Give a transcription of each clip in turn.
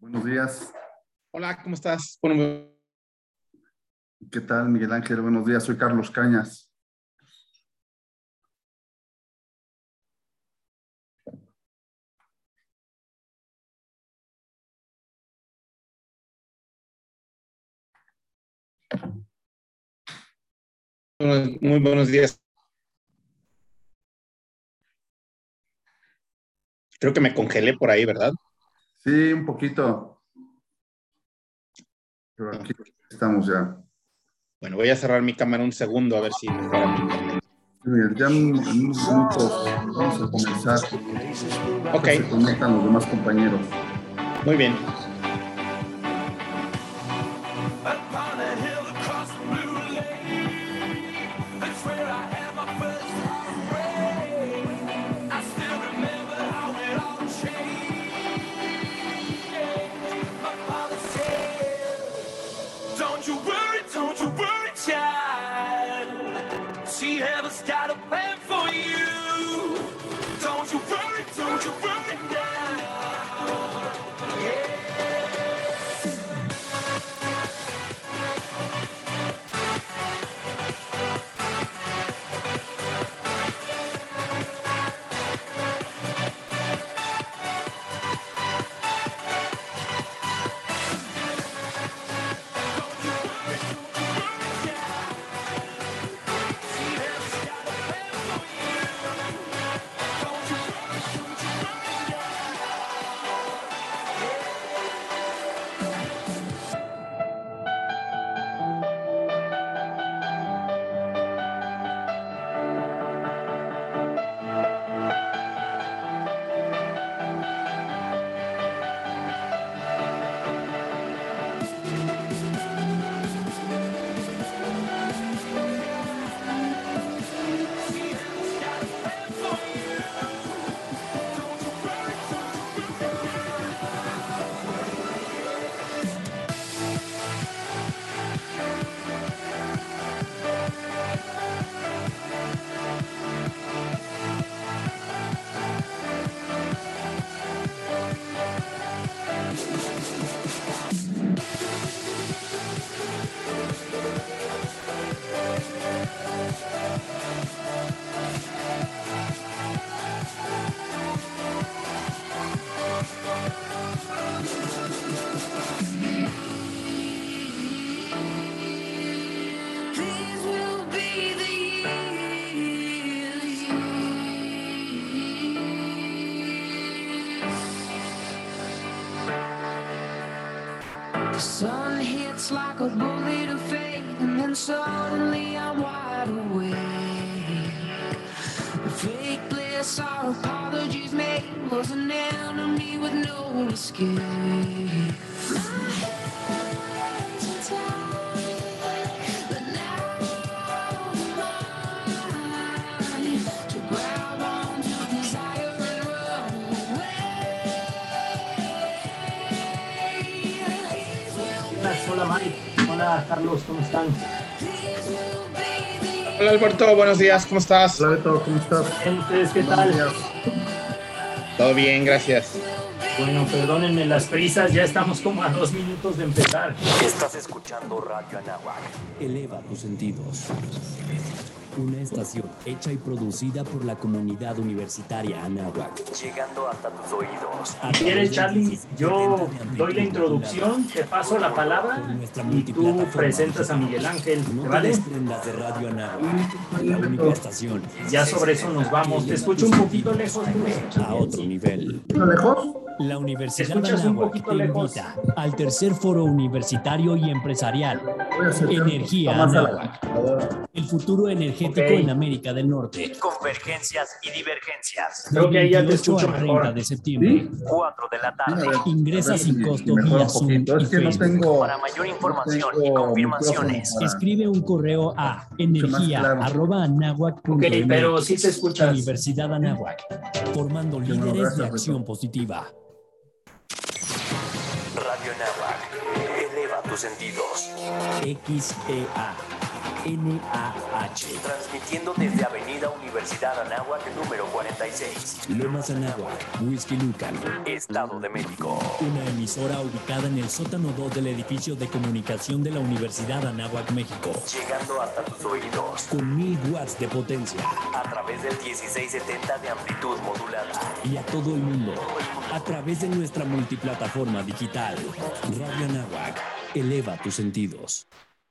Buenos días. Hola, ¿cómo estás? Bueno, ¿Qué tal, Miguel Ángel? Buenos días, soy Carlos Cañas. muy buenos días. Creo que me congelé por ahí, ¿verdad? Sí, un poquito. Pero aquí estamos ya. Bueno, voy a cerrar mi cámara un segundo a ver si mejora mi ya en unos minutos vamos a comenzar. Ok, Se conectan los demás compañeros. muy bien. She heaven's got a plan for you. A bullet of fate, and then suddenly I'm wide awake. Fake bliss our apologies made was an enemy with no escape. Hola Carlos, ¿cómo están? Hola Alberto, buenos días, ¿cómo estás? Hola Beto, ¿cómo estás? Bien, ¿Ustedes qué Buenos tal? días. Todo bien, gracias. Bueno, perdónenme las prisas, ya estamos como a dos minutos de empezar. Estás escuchando Radio Anáhuac. Eleva tus sentidos. Una estación hecha y producida por la comunidad universitaria Anáhuac. Llegando hasta tus oídos. Si quieres, de Charlie, yo 70 de doy la introducción, te paso la palabra y tú presentas a Miguel Ángel, No ¿te te vale? desprendas de Radio Anáhuac. La única estación Ya sobre eso nos vamos. Te escucho un poquito lejos. a otro nivel. ¿Está lejos? La Universidad un Anáhuac te lejos. invita al tercer foro universitario y empresarial Energía Anáhuac. El futuro energético En América del Norte. Convergencias y divergencias. Creo que ahí ya te 28 escucho al 30 mejor. de septiembre. ¿Sí? 4 de la tarde. ver, Ingresa ver sin si- costo vía Zoom y que no tengo. Para mayor información no y confirmaciones, para- Escribe un correo a energía claro. arroba anáhuac punto Ok, pero sí te escuchas. Universidad Anáhuac, formando no, líderes de acción positiva. Radio Anáhuac. Eleva tus sentidos. XEA NAH. Transmitiendo desde Avenida Universidad Anáhuac número 46, Lomas Anáhuac, Whisky Lucan. Estado de México. Una emisora ubicada en el sótano 2 del edificio de comunicación de la Universidad Anáhuac, México. Llegando hasta tus oídos Con 1000 watts de potencia. a través del 1670 de amplitud modulada. Y a todo el mundo. A través de nuestra multiplataforma digital. Radio Anáhuac. Eleva tus sentidos.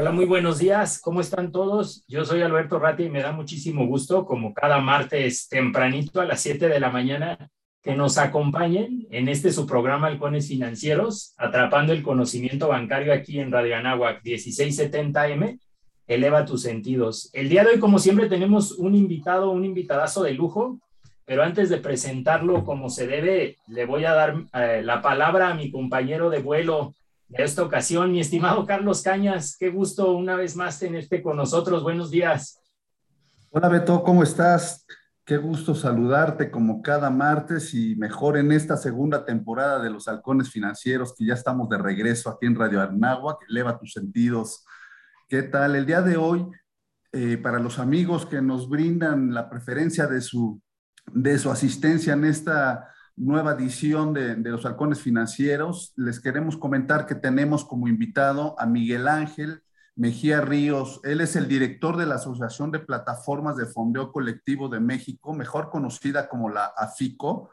Hola, muy buenos días. ¿Cómo están todos? Yo soy Alberto Ratia y me da muchísimo gusto, como cada martes tempranito a las 7 de la mañana, que nos acompañen en este su programa Halcones Financieros, atrapando el conocimiento bancario aquí en Radio Anáhuac 1670M. Eleva tus sentidos. El día de hoy, como siempre, tenemos un invitado, un invitadazo de lujo, pero antes de presentarlo como se debe, le voy a dar eh, la palabra a mi compañero de vuelo de esta ocasión, mi estimado Carlos Cañas. Qué gusto una vez más tenerte con nosotros. Buenos días. Hola Beto, ¿cómo estás? Qué gusto saludarte como cada martes y mejor en esta segunda temporada de los halcones financieros, que ya estamos de regreso aquí en Radio Anáhuac, eleva tus sentidos. ¿Qué tal? El día de hoy, eh, para los amigos que nos brindan la preferencia de su, de su asistencia en esta nueva edición de, de los halcones financieros, les queremos comentar que tenemos como invitado a Miguel Ángel Mejía Ríos. Él es el director de la Asociación de Plataformas de Fondeo Colectivo de México, mejor conocida como la AFICO.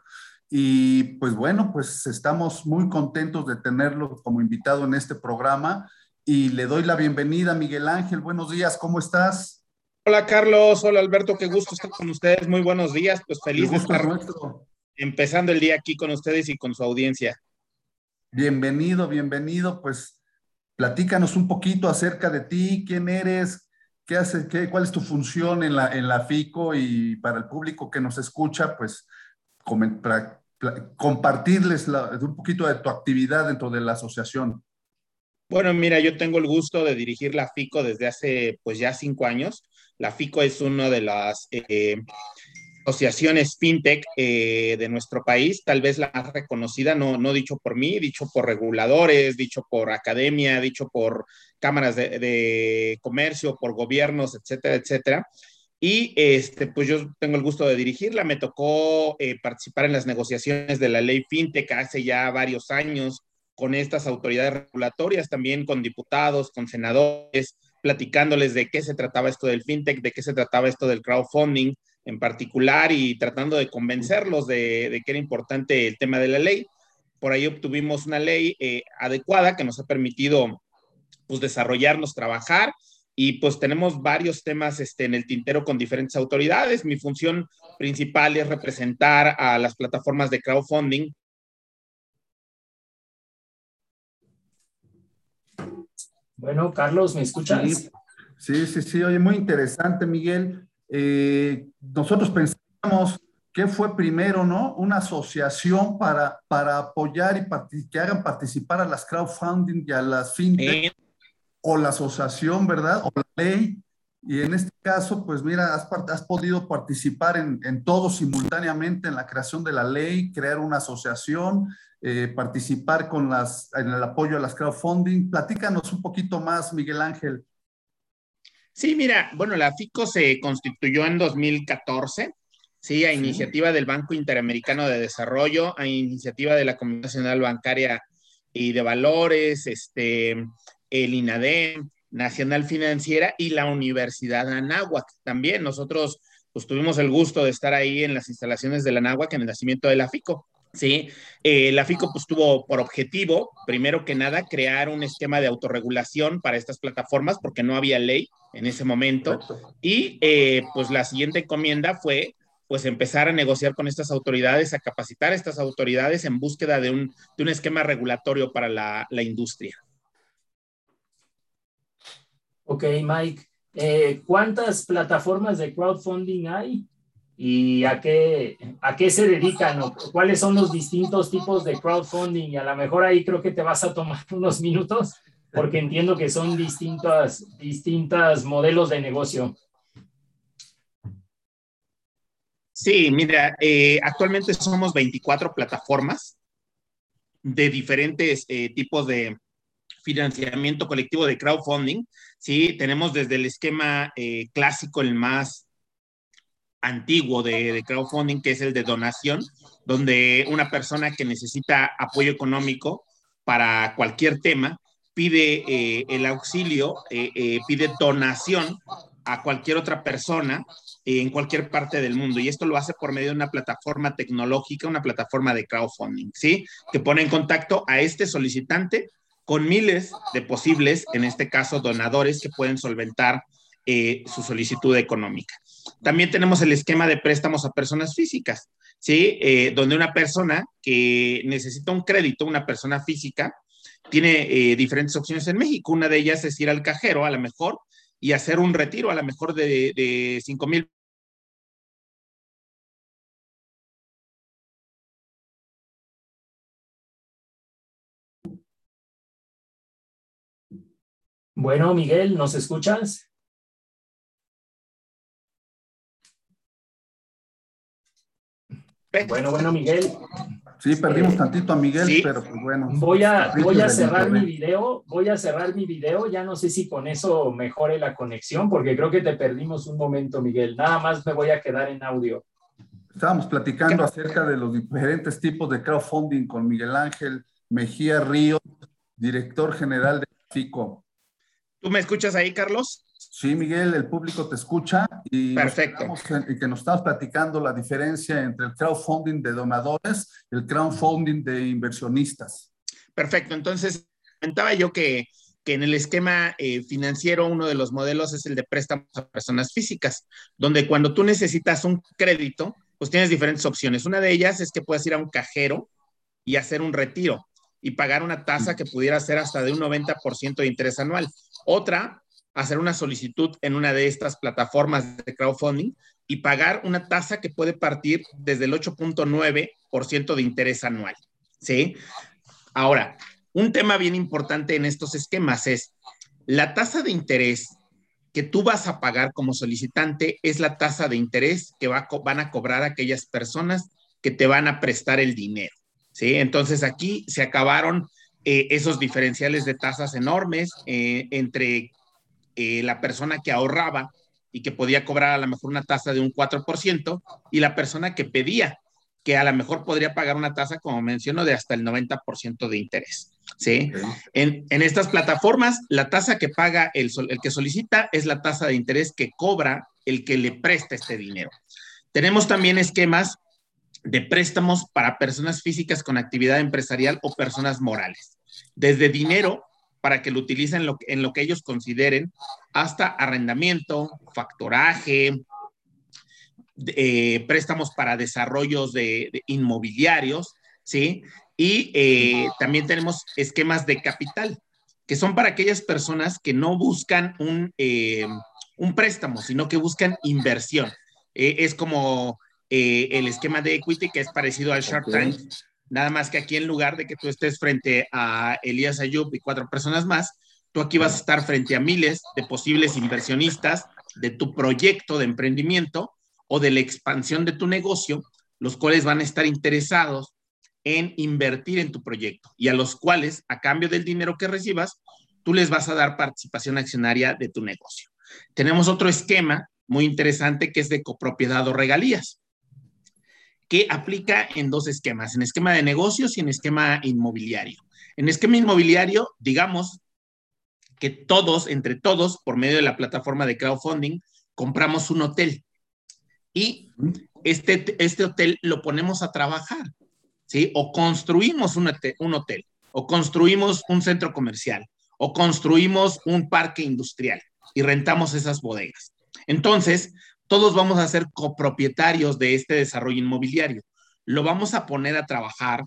Y pues bueno, pues estamos muy contentos de tenerlo como invitado en este programa y le doy la bienvenida, Miguel Ángel. Buenos días, ¿cómo estás? Hola Carlos, hola Alberto, qué gusto estar con ustedes. Muy buenos días, pues feliz El de estar nuestro. Empezando el día aquí con ustedes y con su audiencia. Bienvenido, bienvenido. Pues platícanos un poquito acerca de ti, quién eres, qué haces, qué, cuál es tu función en la, en la FICO y para el público que nos escucha, pues pra- compartirles la- un poquito de tu actividad dentro de la asociación. Bueno, mira, yo tengo el gusto de dirigir la FICO desde hace pues ya cinco años. La FICO es una de las eh, asociaciones fintech eh, de nuestro país, tal vez la más reconocida, no, no dicho por mí, dicho por reguladores, dicho por academia, dicho por cámaras de, comercio, por gobiernos, etcétera, etcétera. Y este, pues yo tengo el gusto de dirigirla. Me tocó eh, participar en las negociaciones de la ley fintech hace ya varios años con estas autoridades regulatorias, también con diputados, con senadores, platicándoles de qué se trataba esto del fintech, de qué se trataba esto del crowdfunding en particular y tratando de convencerlos de, de que era importante el tema de la ley. Por ahí obtuvimos una ley eh, adecuada que nos ha permitido pues, desarrollarnos, trabajar y pues tenemos varios temas este, en el tintero con diferentes autoridades. Mi función principal es representar a las plataformas de crowdfunding Bueno, Carlos, ¿me escuchas? Sí, sí, sí, oye, muy interesante, Miguel. Eh, nosotros pensamos que fue primero, ¿no? Una asociación para, para apoyar y que hagan participar a las crowdfunding y a las fintech en o la asociación, ¿verdad? O la ley. Y en este caso, pues mira, has, has podido participar en, en todo simultáneamente en la creación de la ley, crear una asociación, eh, participar con las, en el apoyo a las crowdfunding. Platícanos un poquito más, Miguel Ángel. Sí, mira, bueno, la FICO se constituyó en 2014, sí, a iniciativa del Banco Interamericano de Desarrollo, a iniciativa de la Comunidad Nacional Bancaria y de Valores, este, el INADEM, Nacional Financiera y la Universidad Anáhuac. También nosotros pues tuvimos el gusto de estar ahí en las instalaciones de la Anáhuac en el nacimiento de la FICO. Sí, eh, la FICO pues tuvo por objetivo, primero que nada, crear un esquema de autorregulación para estas plataformas porque no había ley en ese momento. Y eh, pues la siguiente encomienda fue pues empezar a negociar con estas autoridades, a capacitar a estas autoridades en búsqueda de un, de un esquema regulatorio para la, la industria. Ok, Mike. Eh, ¿Cuántas plataformas de crowdfunding hay? Y a qué, a qué se dedican o cuáles son los distintos tipos de crowdfunding. Y a lo mejor ahí creo que te vas a tomar unos minutos porque entiendo que son distintas, distintas modelos de negocio. Sí, mira, eh, actualmente somos 24 plataformas de diferentes eh, tipos de financiamiento colectivo de crowdfunding. Sí, tenemos desde el esquema eh, clásico, el más antiguo de, crowdfunding, que es el de donación, donde una persona que necesita apoyo económico para cualquier tema pide eh, el auxilio, eh, eh, pide donación a cualquier otra persona en cualquier parte del mundo. Y esto lo hace por medio de una plataforma tecnológica, una plataforma de crowdfunding, ¿sí? Que pone en contacto a este solicitante con miles de posibles, en este caso, donadores que pueden solventar su solicitud económica. También tenemos el esquema de préstamos a personas físicas, ¿sí? donde una persona que necesita un crédito, una persona física, tiene eh, diferentes opciones en México. Una de ellas es ir al cajero, a lo mejor, y hacer un retiro, a lo mejor de, de 5 mil. Bueno, Miguel, ¿nos escuchas? Bueno, bueno, Miguel. Sí, perdimos tantito a Miguel, sí. pero pues bueno. Voy a, voy a cerrar mi video, voy a cerrar mi video, ya no sé si con eso mejore la conexión, porque creo que te perdimos un momento, Miguel. Nada más me voy a quedar en audio. Estábamos platicando acerca de los diferentes tipos de crowdfunding con Miguel Ángel Mejía Ríos, director general de FICO. ¿Tú me escuchas ahí, Carlos? Sí, Miguel, el público te escucha y Perfecto. Que nos estamos platicando la diferencia entre el crowdfunding de donadores y el crowdfunding de inversionistas. Perfecto, entonces comentaba yo que, que en el esquema eh, financiero uno de los modelos es el de préstamos a personas físicas, donde cuando tú necesitas un crédito, pues tienes diferentes opciones. Una de ellas es que puedes ir a un cajero y hacer un retiro y pagar una tasa que pudiera ser hasta de un 90% de interés anual. Otra hacer una solicitud en una de estas plataformas de crowdfunding y pagar una tasa que puede partir desde el 8.9% de interés anual. ¿Sí? Ahora, un tema bien importante en estos esquemas es la tasa de interés que tú vas a pagar como solicitante es la tasa de interés que va, van a cobrar aquellas personas que te van a prestar el dinero. ¿sí? Entonces aquí se acabaron eh, esos diferenciales de tasas enormes eh, entre eh, la persona que ahorraba y que podía cobrar a lo mejor una tasa de un 4% y la persona que pedía, que a lo mejor podría pagar una tasa, como menciono, de hasta el 90% de interés. ¿sí? En, en, estas plataformas, la tasa que paga el, el que solicita es la tasa de interés que cobra el que le presta este dinero. Tenemos también esquemas de préstamos para personas físicas con actividad empresarial o personas morales. Desde dinero para que lo utilicen en lo, en lo que ellos consideren, hasta arrendamiento, factoraje, eh, préstamos para desarrollos de, de inmobiliarios, ¿sí? Y eh, también tenemos esquemas de capital, que son para aquellas personas que no buscan un, eh, un préstamo, sino que buscan inversión. Eh, es como eh, el esquema de equity, que es parecido al Shark okay. Tank, Nada más que aquí en lugar de que tú estés frente a Elías Ayub y cuatro personas más, tú aquí vas a estar frente a miles de posibles inversionistas de tu proyecto de emprendimiento o de la expansión de tu negocio, los cuales van a estar interesados en invertir en tu proyecto y a los cuales, a cambio del dinero que recibas, tú les vas a dar participación accionaria de tu negocio. Tenemos otro esquema muy interesante que es de copropiedad o regalías que aplica en dos esquemas, en esquema de negocios y en esquema inmobiliario. En esquema inmobiliario, digamos que todos, entre todos, por medio de la plataforma de crowdfunding, compramos un hotel y este, este hotel lo ponemos a trabajar, ¿sí? O construimos un un hotel, o construimos un centro comercial, o construimos un parque industrial y rentamos esas bodegas. Entonces, todos vamos a ser copropietarios de este desarrollo inmobiliario. Lo vamos a poner a trabajar,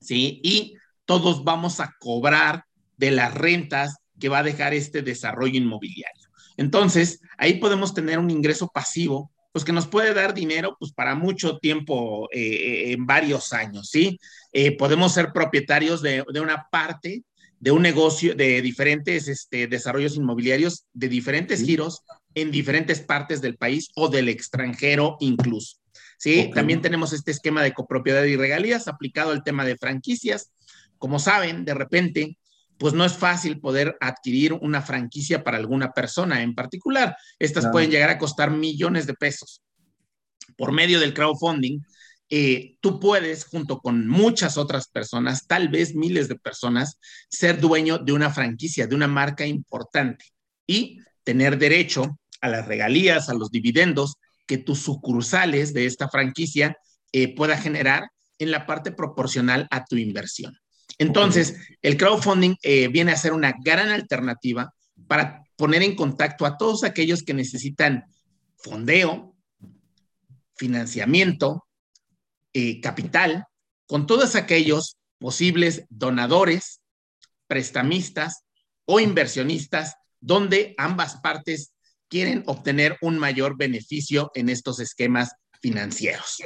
¿sí? Y todos vamos a cobrar de las rentas que va a dejar este desarrollo inmobiliario. Entonces, ahí podemos tener un ingreso pasivo pues que nos puede dar dinero pues para mucho tiempo, eh, en varios años, ¿sí? Eh, podemos ser propietarios de, de, una parte de un negocio, de diferentes este, desarrollos inmobiliarios, de diferentes giros en diferentes partes del país o del extranjero incluso. ¿sí? Okay. También tenemos este esquema de copropiedad y regalías aplicado al tema de franquicias. Como saben, de repente, pues no es fácil poder adquirir una franquicia para alguna persona en particular. Estas claro. pueden llegar a costar millones de pesos. Por medio del crowdfunding, eh, tú puedes, junto con muchas otras personas, tal vez miles de personas, ser dueño de una franquicia, de una marca importante y tener derecho a las regalías, a los dividendos que tus sucursales de esta franquicia eh, pueda generar en la parte proporcional a tu inversión. Entonces, el crowdfunding eh, viene a ser una gran alternativa para poner en contacto a todos aquellos que necesitan fondeo, financiamiento, eh, capital, con todos aquellos posibles donadores, prestamistas o inversionistas, donde ambas partes quieren obtener un mayor beneficio en estos esquemas financieros.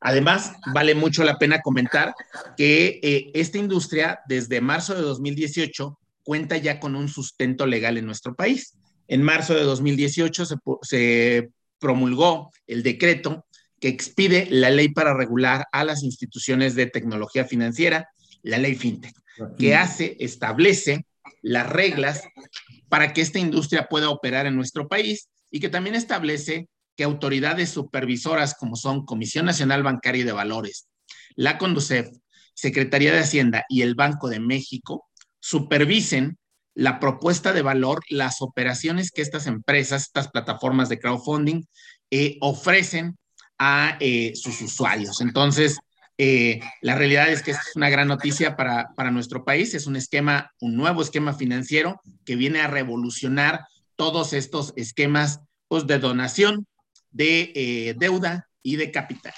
Además, vale mucho la pena comentar que eh, esta industria desde marzo de 2018 cuenta ya con un sustento legal en nuestro país. En marzo de 2018 se, se promulgó el decreto que expide la ley para regular a las instituciones de tecnología financiera, la ley FinTech, que hace, establece las reglas para que esta industria pueda operar en nuestro país y que también establece que autoridades supervisoras como son Comisión Nacional Bancaria y de Valores, la CONDUCEF, Secretaría de Hacienda y el Banco de México supervisen la propuesta de valor, las operaciones que estas empresas, estas plataformas de crowdfunding eh, ofrecen a eh, sus usuarios. Entonces, eh, la realidad es que es una gran noticia para, para nuestro país. Es un esquema, un nuevo esquema financiero que viene a revolucionar todos estos esquemas pues, de donación, de eh, deuda y de capital.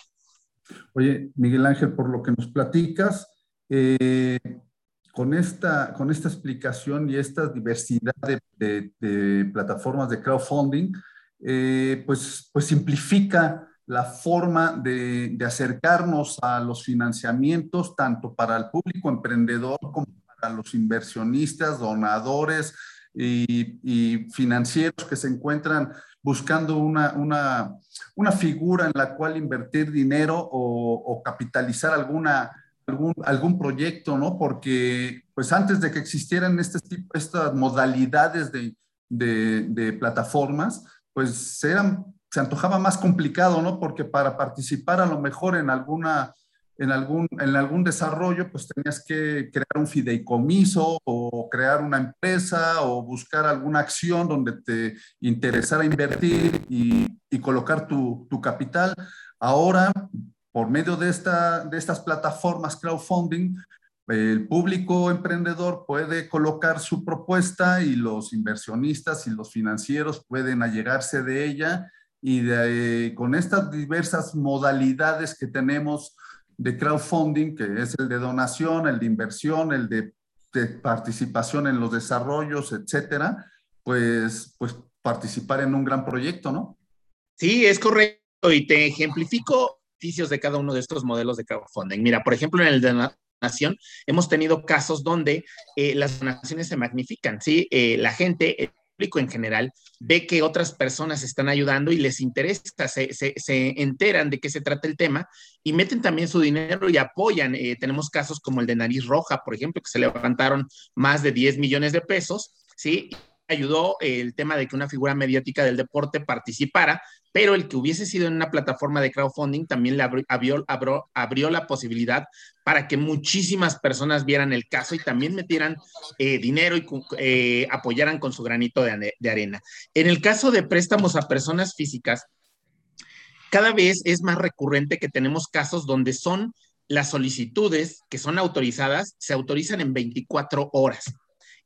Oye, Miguel Ángel, por lo que nos platicas, eh, con, esta, con esta explicación y esta diversidad de, de, plataformas de crowdfunding, pues, pues simplifica la forma de, acercarnos a los financiamientos, tanto para el público emprendedor como para los inversionistas, donadores y, financieros que se encuentran buscando una, una, una, figura en la cual invertir dinero o, o capitalizar alguna, algún, algún proyecto, ¿no? Porque pues antes de que existieran este tipo, estas modalidades de, de, de plataformas, pues eran se antojaba más complicado, ¿no? Porque para participar a lo mejor en alguna, en algún, en algún desarrollo, pues tenías que crear un fideicomiso o crear una empresa o buscar alguna acción donde te interesara invertir y, y colocar tu, tu, capital. Ahora, por medio de, esta, de estas plataformas crowdfunding, el público emprendedor puede colocar su propuesta y los inversionistas y los financieros pueden allegarse de ella y con estas diversas modalidades que tenemos de crowdfunding, que es el de donación, el de inversión, el de, participación en los desarrollos, etcétera, pues, pues participar en un gran proyecto, ¿no? Sí, es correcto. Y te ejemplifico beneficios de cada uno de estos modelos de crowdfunding. Mira, por ejemplo, en el de donación, hemos tenido casos donde eh, las donaciones se magnifican, ¿sí? Eh, la gente público en general ve que otras personas están ayudando y les interesa, se, se, se, enteran de qué se trata el tema y meten también su dinero y apoyan. Eh, tenemos casos como el de Nariz Roja, por ejemplo, que se levantaron más de 10 millones de pesos, ¿sí? Ayudó el tema de que una figura mediática del deporte participara, pero el que hubiese sido en una plataforma de crowdfunding también le abrió, abrió, la posibilidad para que muchísimas personas vieran el caso y también metieran eh, dinero y eh, apoyaran con su granito de, de arena. En el caso de préstamos a personas físicas, cada vez es más recurrente que tenemos casos donde son las solicitudes que son autorizadas, se autorizan en 24 horas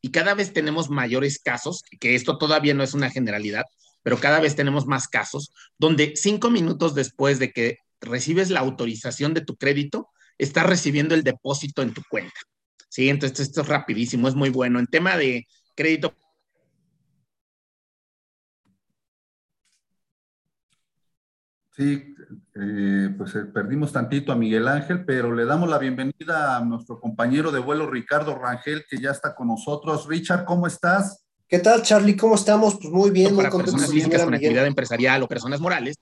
y cada vez tenemos mayores casos, que esto todavía no es una generalidad, pero cada vez tenemos más casos donde cinco minutos después de que recibes la autorización de tu crédito, estás recibiendo el depósito en tu cuenta. Sí, entonces esto es rapidísimo, es muy bueno. En tema de crédito Sí, eh, pues eh, perdimos tantito a Miguel Ángel, pero le damos la bienvenida a nuestro compañero de vuelo Ricardo Rangel, que ya está con nosotros. Richard, ¿cómo estás? ¿Qué tal, Charlie? ¿Cómo estamos? Pues muy bien, muy para contentos personas físicas con Miguel. actividad empresarial o personas morales.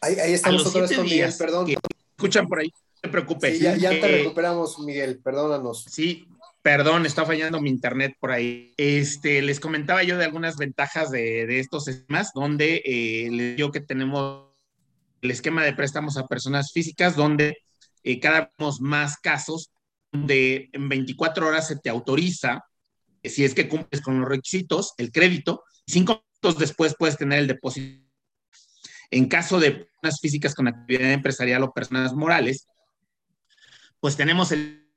Ahí, ahí estamos otra vez con Miguel, días perdón. que escuchan por ahí, no te preocupes. Sí, ya, ya te Eh, recuperamos, Miguel, perdónanos. Sí, perdón, está fallando mi internet por ahí. Este, les comentaba yo de algunas ventajas de, de estos esquemas, donde eh, les digo que tenemos el esquema de préstamos a personas físicas, donde eh, cada vez más casos donde en 24 horas se te autoriza, eh, si es que cumples con los requisitos, el crédito, cinco minutos después puedes tener el depósito. En caso de personas físicas con actividad empresarial o personas morales, pues tenemos el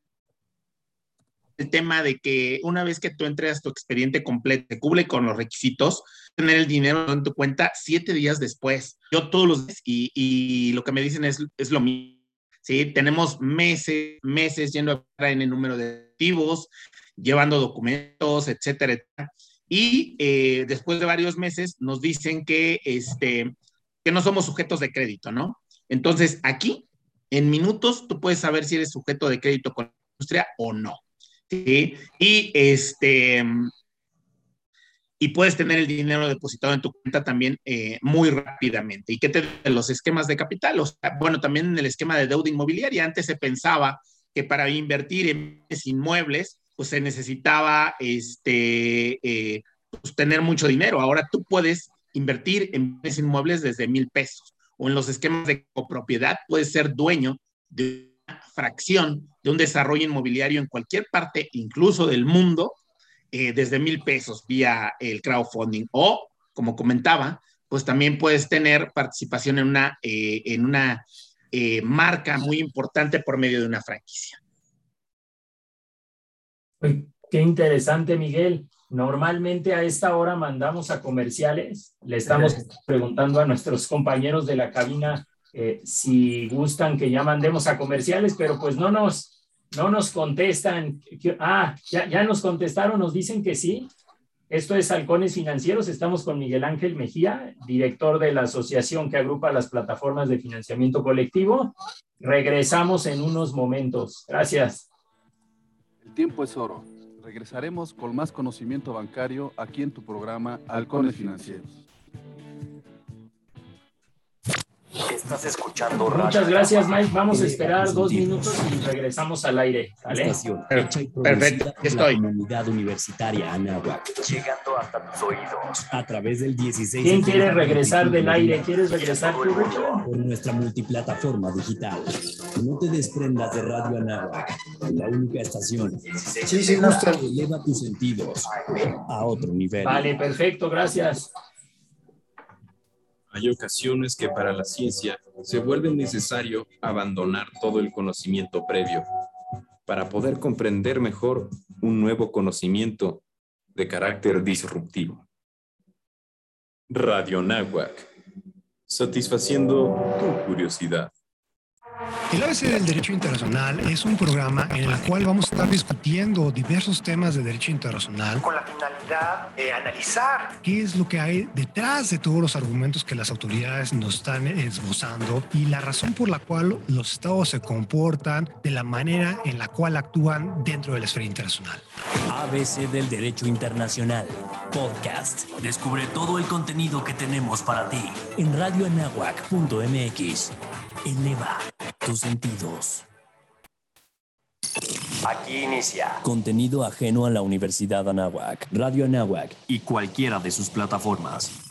el tema de que una vez que tú entregas tu expediente completo, te cubre con los requisitos, tener el dinero en tu cuenta siete días después. Yo todos los días, y, y lo que me dicen es, es lo mismo. Sí, tenemos meses, meses yendo a en el número de activos, llevando documentos, etcétera, etcétera. Y eh, después de varios meses nos dicen que, este, que no somos sujetos de crédito, ¿no? Entonces, aquí, en minutos, tú puedes saber si eres sujeto de crédito con la industria o no. ¿Sí? Y este y puedes tener el dinero depositado en tu cuenta también eh, muy rápidamente. ¿Y qué te los esquemas de capital? O sea, bueno, también en el esquema de deuda inmobiliaria, antes se pensaba que para invertir en inmuebles, pues se necesitaba este, eh, pues, tener mucho dinero. Ahora tú puedes invertir en bienes inmuebles desde mil pesos o en los esquemas de copropiedad, puedes ser dueño de fracción de un desarrollo inmobiliario en cualquier parte, incluso del mundo, eh, desde mil pesos vía el crowdfunding. O, como comentaba, pues también puedes tener participación en una, eh, en una eh, marca muy importante por medio de una franquicia. Qué interesante, Miguel. Normalmente a esta hora mandamos a comerciales. Le estamos preguntando a nuestros compañeros de la cabina eh, si gustan que ya mandemos a comerciales, pero pues no nos, no nos contestan. Ah, ya, ya nos contestaron, nos dicen que sí. Esto es Halcones Financieros. Estamos con Miguel Ángel Mejía, director de la asociación que agrupa las plataformas de financiamiento colectivo. Regresamos en unos momentos. Gracias. El tiempo es oro. Regresaremos con más conocimiento bancario aquí en tu programa Halcones Financieros. Estás escuchando Radio Muchas gracias, Mike. Vamos a Eh, esperar dos minutos y regresamos al aire. ¿vale? Perfecto, estoy. comunidad universitaria Anáhuac llegando hasta tus oídos. a través del 16. ¿Quién quiere regresar del aire? ¿Quieres regresar tú? Por nuestra multiplataforma digital. No te desprendas de Radio Anáhuac, la única estación Sí, sí, gustan. que eleva tus sentidos a otro nivel. Vale, perfecto, gracias. Hay ocasiones que para la ciencia se vuelve necesario abandonar todo el conocimiento previo para poder comprender mejor un nuevo conocimiento de carácter disruptivo. Radio Náhuac, satisfaciendo tu curiosidad. El ABC del Derecho Internacional es un programa en el cual vamos a estar discutiendo diversos temas de derecho internacional, Con la finalidad de analizar qué es lo que hay detrás de todos los argumentos que las autoridades nos están esbozando y la razón por la cual los estados se comportan de la manera en la cual actúan dentro de la esfera internacional. ABC del Derecho Internacional, podcast. Descubre todo el contenido que tenemos para ti. En radioanáhuac.mx. Eleva tus sentidos. Aquí inicia Contenido ajeno a la Universidad Anáhuac. Radio Anáhuac. Y cualquiera de sus plataformas.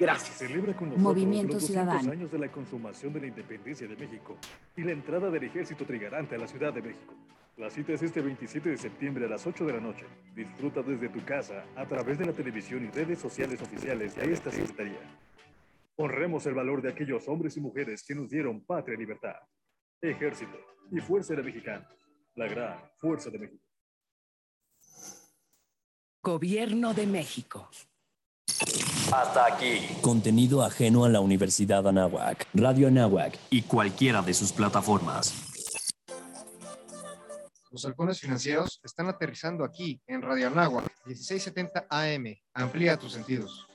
Gracias. Celebra con nosotros Movimiento los 200 Ciudadano. años de la consumación de la independencia de México y la entrada del ejército trigarante a la Ciudad de México. La cita es este 27 de septiembre a las 8 de la noche. Disfruta desde tu casa, a través de la televisión y redes sociales oficiales de esta Secretaría. Honremos el valor de aquellos hombres y mujeres que nos dieron patria y libertad. Ejército y Fuerza Aérea Mexicana. La gran Fuerza de México. Gobierno de México. Hasta aquí. Contenido ajeno a la Universidad Anáhuac, Radio Anáhuac y cualquiera de sus plataformas. Los halcones financieros están aterrizando aquí en Radio Anáhuac, 1670 AM. Amplía tus sentidos.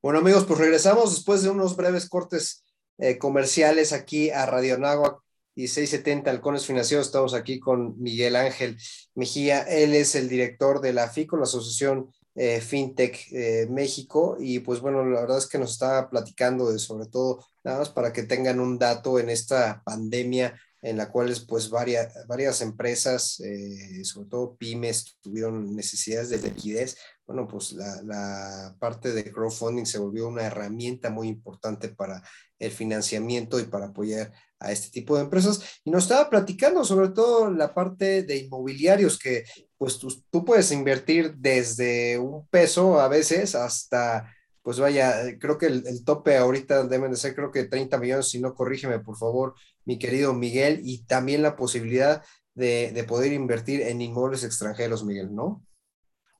Bueno amigos, pues regresamos después de unos breves cortes eh, comerciales aquí a Radio Anáhuac y 670 Halcones Financieros. Estamos aquí con Miguel Ángel Mejía. Él es el director de la FICO, la Asociación eh, FinTech eh, México. Y pues bueno, la verdad es que nos está platicando de sobre todo, nada más para que tengan un dato en esta pandemia en la cual pues varias, varias empresas, eh, sobre todo pymes, tuvieron necesidades de liquidez. Bueno, pues la, la, parte de crowdfunding se volvió una herramienta muy importante para el financiamiento y para apoyar a este tipo de empresas. Y nos estaba platicando sobre todo la parte de inmobiliarios, que pues tú, tú puedes invertir desde un peso a veces hasta pues vaya, creo que el, el, tope ahorita deben de ser creo que 30 millones, si no corrígeme por favor, mi querido Miguel, y también la posibilidad de, de poder invertir en inmuebles extranjeros, Miguel, ¿no?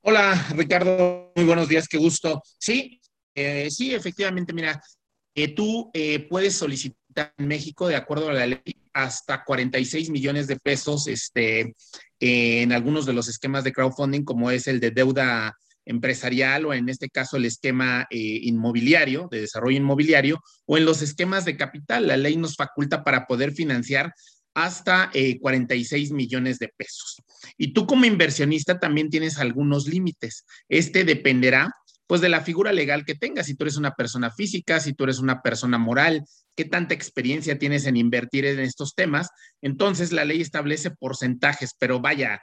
Hola, Ricardo, muy buenos días, qué gusto. Sí, eh, sí, efectivamente, mira, eh, tú eh, puedes solicitar en México, de acuerdo a la ley, hasta 46 millones de pesos este, en algunos de los esquemas de crowdfunding, como es el de deuda empresarial o en este caso el esquema eh, inmobiliario, de desarrollo inmobiliario, o en los esquemas de capital. La ley nos faculta para poder financiar hasta eh, 46 millones de pesos. Y tú como inversionista también tienes algunos límites. Este dependerá pues de la figura legal que tengas, si tú eres una persona física, si tú eres una persona moral, qué tanta experiencia tienes en invertir en estos temas. Entonces la ley establece porcentajes, pero vaya,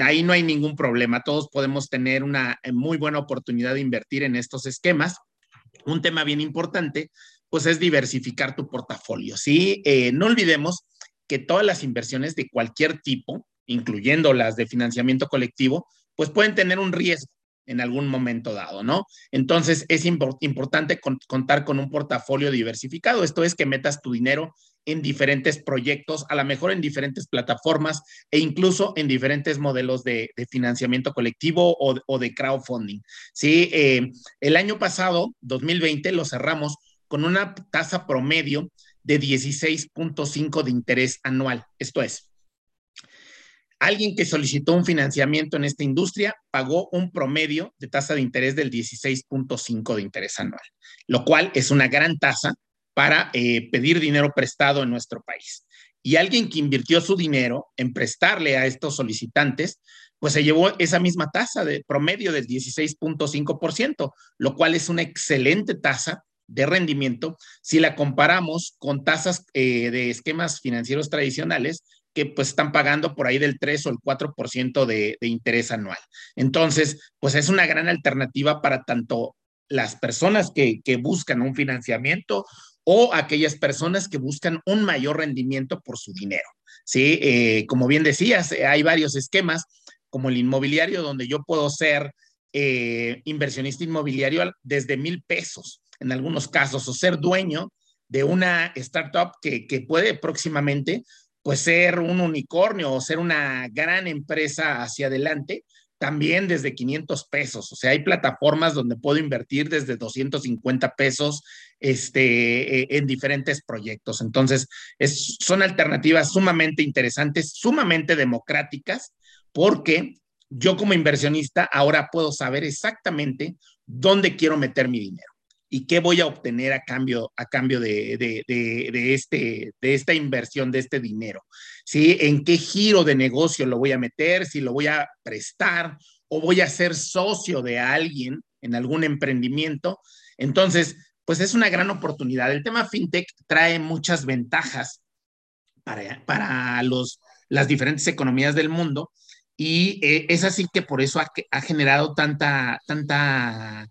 ahí no hay ningún problema. Todos podemos tener una eh, muy buena oportunidad de invertir en estos esquemas. Un tema bien importante, pues es diversificar tu portafolio. Sí, eh, no olvidemos que todas las inversiones de cualquier tipo, incluyendo las de financiamiento colectivo, pues pueden tener un riesgo en algún momento dado, ¿no? Entonces es import importante con contar con un portafolio diversificado. Esto es que metas tu dinero en diferentes proyectos, a lo mejor en diferentes plataformas e incluso en diferentes modelos de, financiamiento colectivo o, o, de crowdfunding. Sí, eh, el año pasado, 2020, lo cerramos con una tasa promedio de 16.5 de interés anual. Esto es, alguien que solicitó un financiamiento en esta industria pagó un promedio de tasa de interés del 16.5 de interés anual, lo cual es una gran tasa para eh, pedir dinero prestado en nuestro país. Y alguien que invirtió su dinero en prestarle a estos solicitantes, pues se llevó esa misma tasa de promedio del 16.5%, lo cual es una excelente tasa de rendimiento si la comparamos con tasas eh, de esquemas financieros tradicionales pues están pagando por ahí del 3 o el 4% de, de interés anual. Entonces, pues es una gran alternativa para tanto las personas que, buscan un financiamiento o aquellas personas que buscan un mayor rendimiento por su dinero. Sí, eh, como bien decías, hay varios esquemas, como el inmobiliario, donde yo puedo ser eh, inversionista inmobiliario desde mil pesos en algunos casos, o ser dueño de una startup que, que puede próximamente pues ser un unicornio o ser una gran empresa hacia adelante, también desde 500 pesos. O sea, hay plataformas donde puedo invertir desde 250 pesos este, eh, en diferentes proyectos. Entonces, es, son alternativas sumamente interesantes, sumamente democráticas, porque yo como inversionista ahora puedo saber exactamente dónde quiero meter mi dinero y qué voy a obtener a cambio, a cambio de, de, de, este, de esta inversión, de este dinero. ¿Sí? ¿En qué giro de negocio lo voy a meter? Si lo voy a prestar o voy a ser socio de alguien en algún emprendimiento. Entonces, pues es una gran oportunidad. El tema fintech trae muchas ventajas para, para los, las diferentes economías del mundo y eh, es así que por eso ha, ha generado tanta, tanta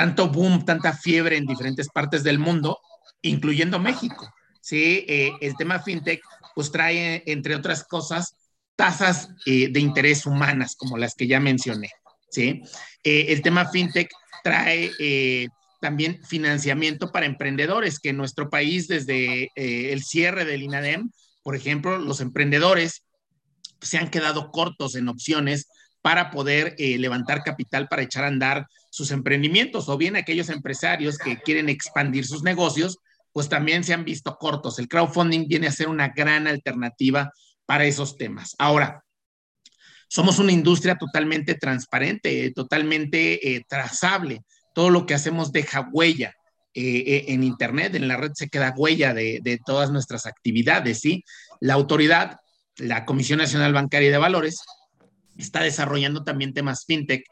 tanto boom, tanta fiebre en diferentes partes del mundo, incluyendo México. Sí, eh, el tema fintech pues trae, entre otras cosas, tasas eh, de interés humanas, como las que ya mencioné. ¿sí? Eh, el tema fintech trae también financiamiento para emprendedores, que en nuestro país desde el cierre del INADEM, por ejemplo, los emprendedores se han quedado cortos en opciones para poder eh, levantar capital para echar a andar sus emprendimientos o bien aquellos empresarios que quieren expandir sus negocios, pues también se han visto cortos. El crowdfunding viene a ser una gran alternativa para esos temas. Ahora, somos una industria totalmente transparente, totalmente eh, trazable. Todo lo que hacemos deja huella. Eh, en Internet, en la red se queda huella de, de todas nuestras actividades, ¿sí? La autoridad, la Comisión Nacional Bancaria y de Valores, está desarrollando también temas fintech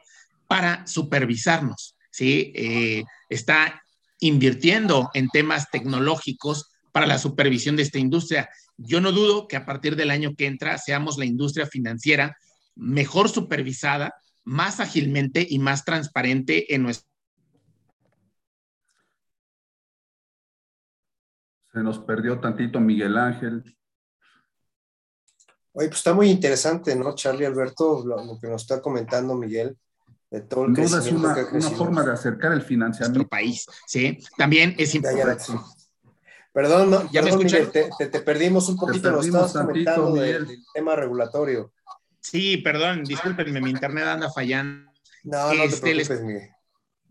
para supervisarnos, ¿sí? Eh, está invirtiendo en temas tecnológicos para la supervisión de esta industria. Yo no dudo que a partir del año que entra seamos la industria financiera mejor supervisada, más ágilmente y más transparente en nuestro. Se nos perdió tantito Miguel Ángel. Oye, pues está muy interesante, ¿no, Charlie Alberto? Lo, lo que nos está comentando Miguel. De todo el duda es una, que ha una crecido. forma de acercar el financiamiento. Nuestro país, ¿sí? También es Ya, ya, importante. sí. Perdón, no, ¿Ya me perdón? Miguel, te, te- te perdimos un poquito, nos estabas tantito, comentando del, tema regulatorio. Sí, perdón, discúlpenme, mi internet anda fallando. No, no te Este, les- preocupes, Miguel.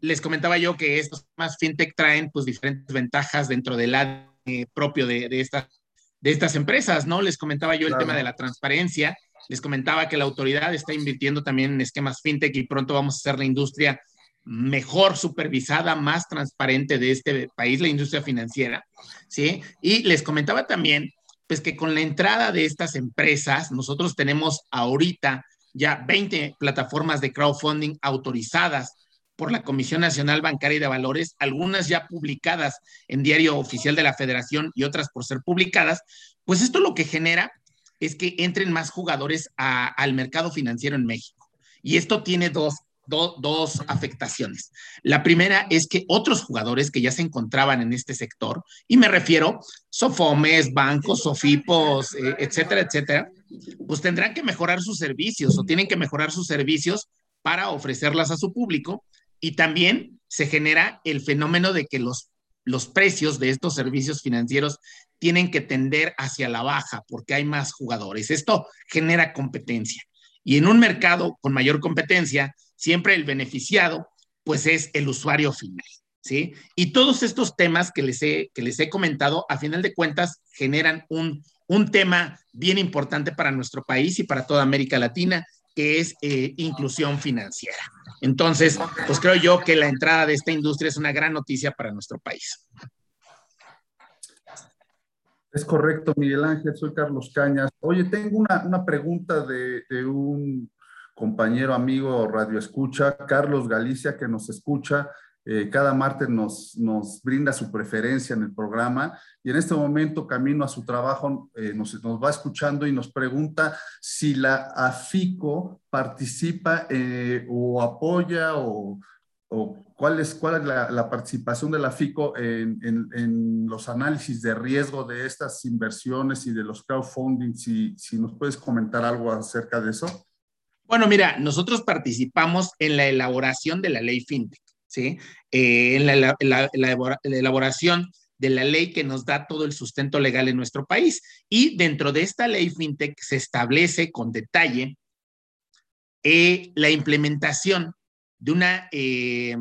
les comentaba yo que estos temas fintech traen pues diferentes ventajas dentro del ADN propio de, de, estas, de estas empresas, ¿no? Les comentaba yo el Claro. tema de la transparencia, les comentaba que la autoridad está invirtiendo también en esquemas fintech y pronto vamos a hacer la industria mejor supervisada, más transparente de este país, la industria financiera, ¿sí? Y les comentaba también, pues que con la entrada de estas empresas, nosotros tenemos ahorita ya 20 plataformas de crowdfunding autorizadas por la Comisión Nacional Bancaria y de Valores, algunas ya publicadas en Diario Oficial de la Federación y otras por ser publicadas, pues esto lo que genera es que entren más jugadores al mercado financiero en México. Y esto tiene dos, do- dos afectaciones. La primera es que otros jugadores que ya se encontraban en este sector, y me refiero Sofomes, bancos, Sofipos, eh, etcétera, etcétera, pues tendrán que mejorar sus servicios o tienen que mejorar sus servicios para ofrecerlas a su público y también se genera el fenómeno de que los, los precios de estos servicios financieros tienen que tender hacia la baja porque hay más jugadores. Esto genera competencia. Y en un mercado con mayor competencia, siempre el beneficiado pues es el usuario final. ¿Sí? Y todos estos temas que les he, que les he comentado, a final de cuentas, generan un, un tema bien importante para nuestro país y para toda América Latina, que es eh, inclusión financiera. Entonces, pues creo yo que la entrada de esta industria es una gran noticia para nuestro país. Es correcto, Miguel Ángel, soy Carlos Cañas. Oye, tengo una, una pregunta de, de un compañero, amigo Radio Escucha, Carlos Galicia, que nos escucha. Eh, cada martes nos, brinda su preferencia en el programa y en este momento, camino a su trabajo, eh, nos, va escuchando y nos pregunta si la AFICO participa eh, o apoya o, o cuál es, cuál es la, participación de la FICO en, en, en, los análisis de riesgo de estas inversiones y de los crowdfunding, si, si nos puedes comentar algo acerca de eso. Bueno, mira, nosotros participamos en la elaboración de la ley FinTech, ¿sí? Eh, en la, la, la, la, elaboración de la ley que nos da todo el sustento legal en nuestro país. Y dentro de esta ley FinTech se establece con detalle eh, la implementación de una, eh,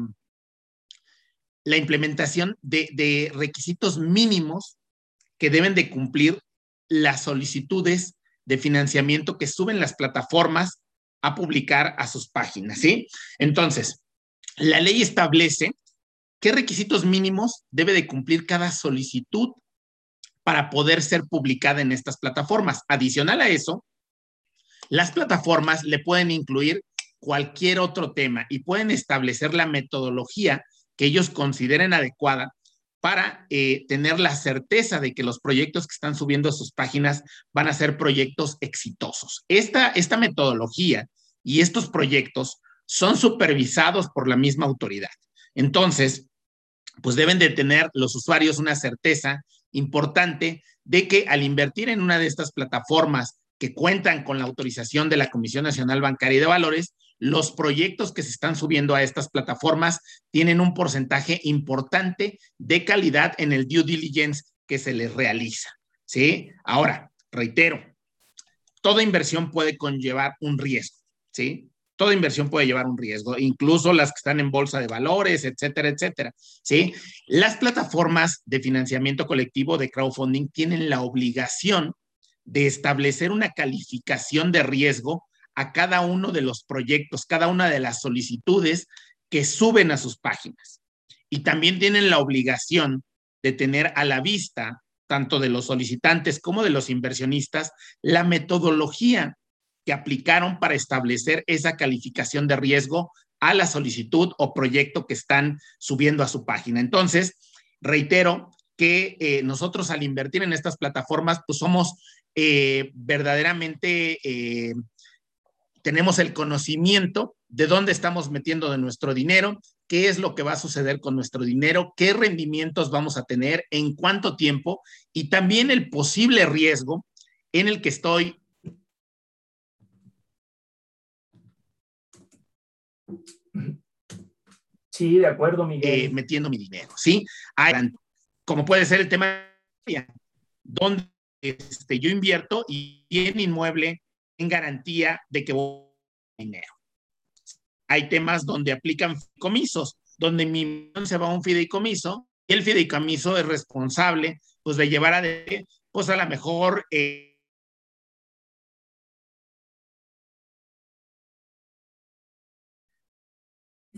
la implementación de, de, requisitos mínimos que deben de cumplir las solicitudes de financiamiento que suben las plataformas a publicar a sus páginas, ¿sí? Entonces, la ley establece qué requisitos mínimos debe de cumplir cada solicitud para poder ser publicada en estas plataformas. Adicional a eso, las plataformas le pueden incluir cualquier otro tema y pueden establecer la metodología que ellos consideren adecuada para eh, tener la certeza de que los proyectos que están subiendo a sus páginas van a ser proyectos exitosos. Esta, esta metodología y estos proyectos son supervisados por la misma autoridad. Entonces, pues deben de tener los usuarios una certeza importante de que al invertir en una de estas plataformas que cuentan con la autorización de la Comisión Nacional Bancaria y de Valores, los proyectos que se están subiendo a estas plataformas tienen un porcentaje importante de calidad en el due diligence que se les realiza. ¿sí? Ahora, reitero, toda inversión puede conllevar un riesgo. ¿sí? Toda inversión puede llevar un riesgo, incluso las que están en bolsa de valores, etcétera, etcétera. ¿sí? Las plataformas de financiamiento colectivo de crowdfunding tienen la obligación de establecer una calificación de riesgo a cada uno de los proyectos, cada una de las solicitudes que suben a sus páginas. Y también tienen la obligación de tener a la vista, tanto de los solicitantes como de los inversionistas, la metodología que aplicaron para establecer esa calificación de riesgo a la solicitud o proyecto que están subiendo a su página. Entonces, reitero que eh, nosotros al invertir en estas plataformas, pues somos eh, verdaderamente, eh, tenemos el conocimiento de dónde estamos metiendo de nuestro dinero, qué es lo que va a suceder con nuestro dinero, qué rendimientos vamos a tener, en cuánto tiempo y también el posible riesgo en el que estoy Sí, de acuerdo, Miguel. Eh, metiendo mi dinero, ¿sí? Hay, como puede ser el tema donde este, yo invierto y bien inmueble en garantía de que voy a dinero. Hay temas donde aplican comisos, donde mi se va a un fideicomiso y el fideicomiso es responsable pues de llevar a pues a lo mejor eh,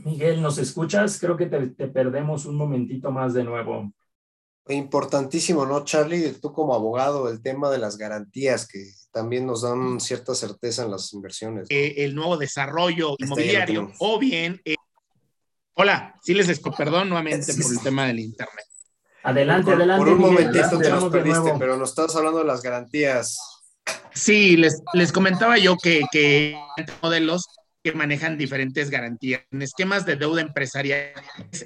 Miguel, ¿nos escuchas? Creo que te, perdemos un momentito más de nuevo. Importantísimo, ¿no, Charlie? Tú como abogado, el tema de las garantías que también nos dan cierta certeza en las inversiones. Eh, el nuevo desarrollo inmobiliario o bien... Eh, hola, sí les esco, perdón nuevamente por el tema del internet. Adelante, adelante. Por un momentito te nos perdiste, pero nos estás hablando de las garantías. Sí, les, les comentaba yo que, que modelos que manejan diferentes garantías. En esquemas de deuda empresarial,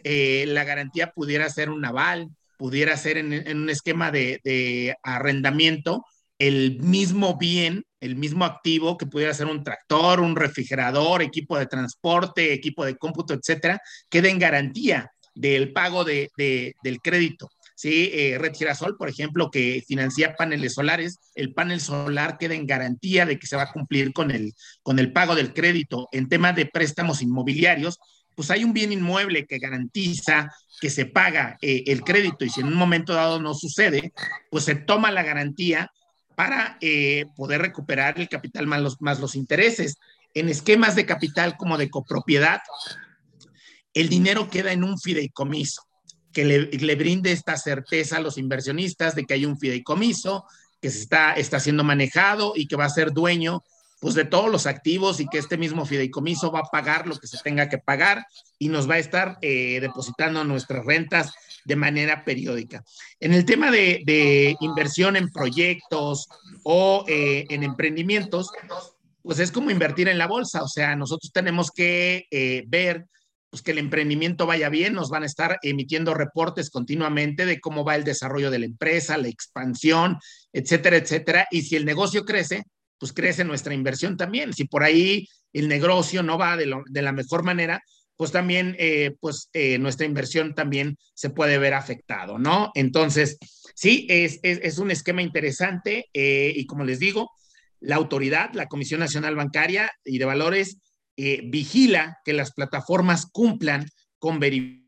eh, la garantía pudiera ser un aval, pudiera ser en, un esquema de, arrendamiento, el mismo bien, el mismo activo que pudiera ser un tractor, un refrigerador, equipo de transporte, equipo de cómputo, etcétera, quede en garantía del pago de, del crédito. ¿Sí? Eh, Red Girasol, por ejemplo, que financia paneles solares, el panel solar queda en garantía de que se va a cumplir con el, con el pago del crédito. En temas de préstamos inmobiliarios, pues hay un bien inmueble que garantiza que se paga eh, el crédito y si en un momento dado no sucede, pues se toma la garantía para eh, poder recuperar el capital más los, más los intereses. En esquemas de capital como de copropiedad, el dinero queda en un fideicomiso que le, brinde esta certeza a los inversionistas de que hay un fideicomiso que se está, está siendo manejado y que va a ser dueño pues de todos los activos y que este mismo fideicomiso va a pagar lo que se tenga que pagar y nos va a estar eh, depositando nuestras rentas de manera periódica. En el tema de, inversión en proyectos o eh, en emprendimientos, pues es como invertir en la bolsa, o sea, nosotros tenemos que eh, ver pues que el emprendimiento vaya bien, nos van a estar emitiendo reportes continuamente de cómo va el desarrollo de la empresa, la expansión, etcétera, etcétera. Y si el negocio crece, pues crece nuestra inversión también. Si por ahí el negocio no va de, la mejor manera, pues también, eh, pues eh, nuestra inversión también se puede ver afectado, ¿no? Entonces, sí, es, es, un esquema interesante eh, y como les digo, la autoridad, la Comisión Nacional Bancaria y de Valores, eh, vigila que las plataformas cumplan con verificación.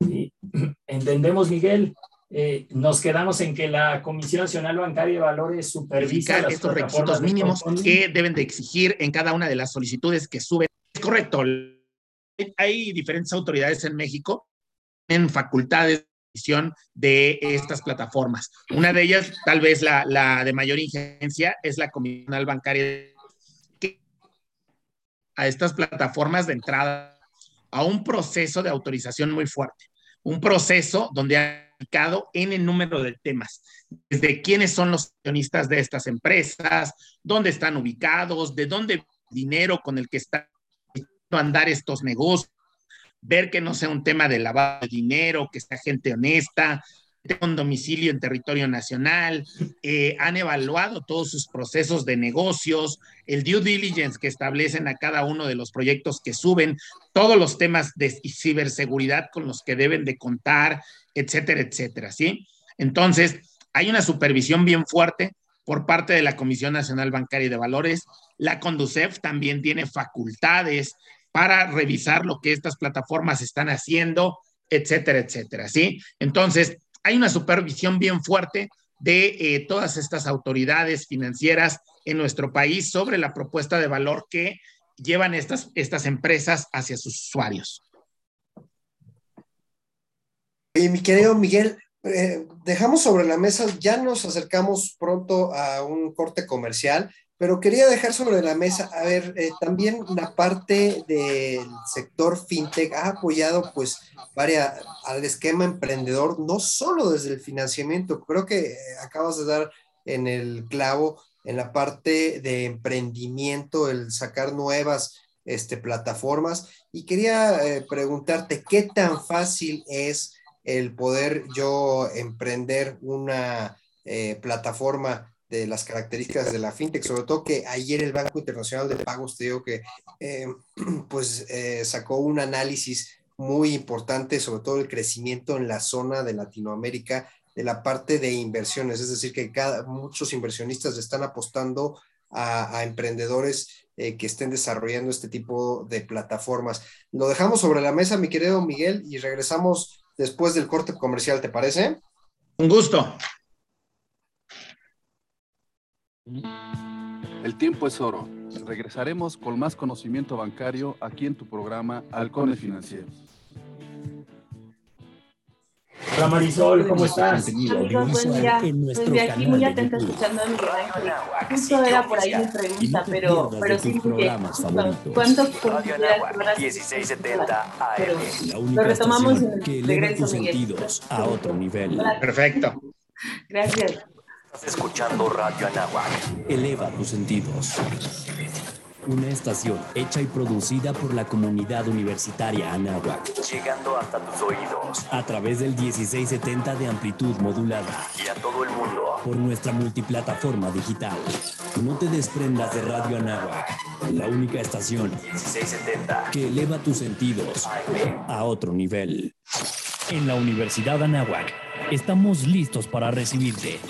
Entendemos, Miguel. Eh, nos quedamos en que la Comisión Nacional Bancaria de Valores supervisa estos requisitos mínimos que deben de exigir en cada una de las solicitudes que suben. Es correcto. Hay diferentes autoridades en México en facultades de estas plataformas. Una de ellas, tal vez la, de mayor injerencia, es la Comisión Bancaria que a estas plataformas de entrada a un proceso de autorización muy fuerte, un proceso donde ha aplicado en el número de temas, desde quiénes son los accionistas de estas empresas, dónde están ubicados, de dónde dinero con el que están andar estos negocios, ver que no sea un tema de lavado de dinero, que sea gente honesta, con domicilio en territorio nacional, eh, han evaluado todos sus procesos de negocios, el due diligence que establecen a cada uno de los proyectos que suben, todos los temas de ciberseguridad con los que deben de contar, etcétera, etcétera, ¿sí? Entonces, hay una supervisión bien fuerte por parte de la Comisión Nacional Bancaria y de Valores. La Conducef también tiene facultades para revisar lo que estas plataformas están haciendo, etcétera, etcétera, ¿sí? Entonces, hay una supervisión bien fuerte de eh, todas estas autoridades financieras en nuestro país sobre la propuesta de valor que llevan estas, estas empresas hacia sus usuarios. Y mi querido Miguel, eh, dejamos sobre la mesa, ya nos acercamos pronto a un corte comercial, pero quería dejar sobre la mesa, a ver, eh, también la parte del sector fintech ha apoyado pues varias, al esquema emprendedor, no solo desde el financiamiento, creo que eh, acabas de dar en el clavo en la parte de emprendimiento, el sacar nuevas este, plataformas. Y quería preguntarte, ¿qué tan fácil es el poder yo emprender una eh, plataforma de las características de la fintech, sobre todo que ayer el Banco Internacional de Pagos, te digo que eh, pues eh, sacó un análisis muy importante sobre todo el crecimiento en la zona de Latinoamérica de la parte de inversiones, es decir, que cada, muchos inversionistas están apostando a, a emprendedores que estén desarrollando este tipo de plataformas. Lo dejamos sobre la mesa, mi querido Miguel, y regresamos después del corte comercial, ¿te parece? Un gusto. El tiempo es oro. Regresaremos con más conocimiento bancario aquí en tu programa Halcones Financieros. Hola Marisol, ¿cómo estás? Amigos, buen día. Pues de aquí muy atenta escuchando a mi. Justo era por ahí mi pregunta, pero, pero sí que ¿cuánto consideras 1670 Pero lo retomamos en el regreso, tus Miguel. sentidos a otro nivel. Perfecto. Gracias. Estás escuchando Radio Anáhuac. Eleva tus sentidos. Una estación hecha y producida por la comunidad universitaria Anáhuac Llegando hasta tus oídos a través del 1670 de amplitud modulada y a todo el mundo. por nuestra multiplataforma digital. No te desprendas de Radio Anáhuac, la única estación 1670 que eleva tus sentidos a otro nivel. En la Universidad Anáhuac estamos listos para recibirte.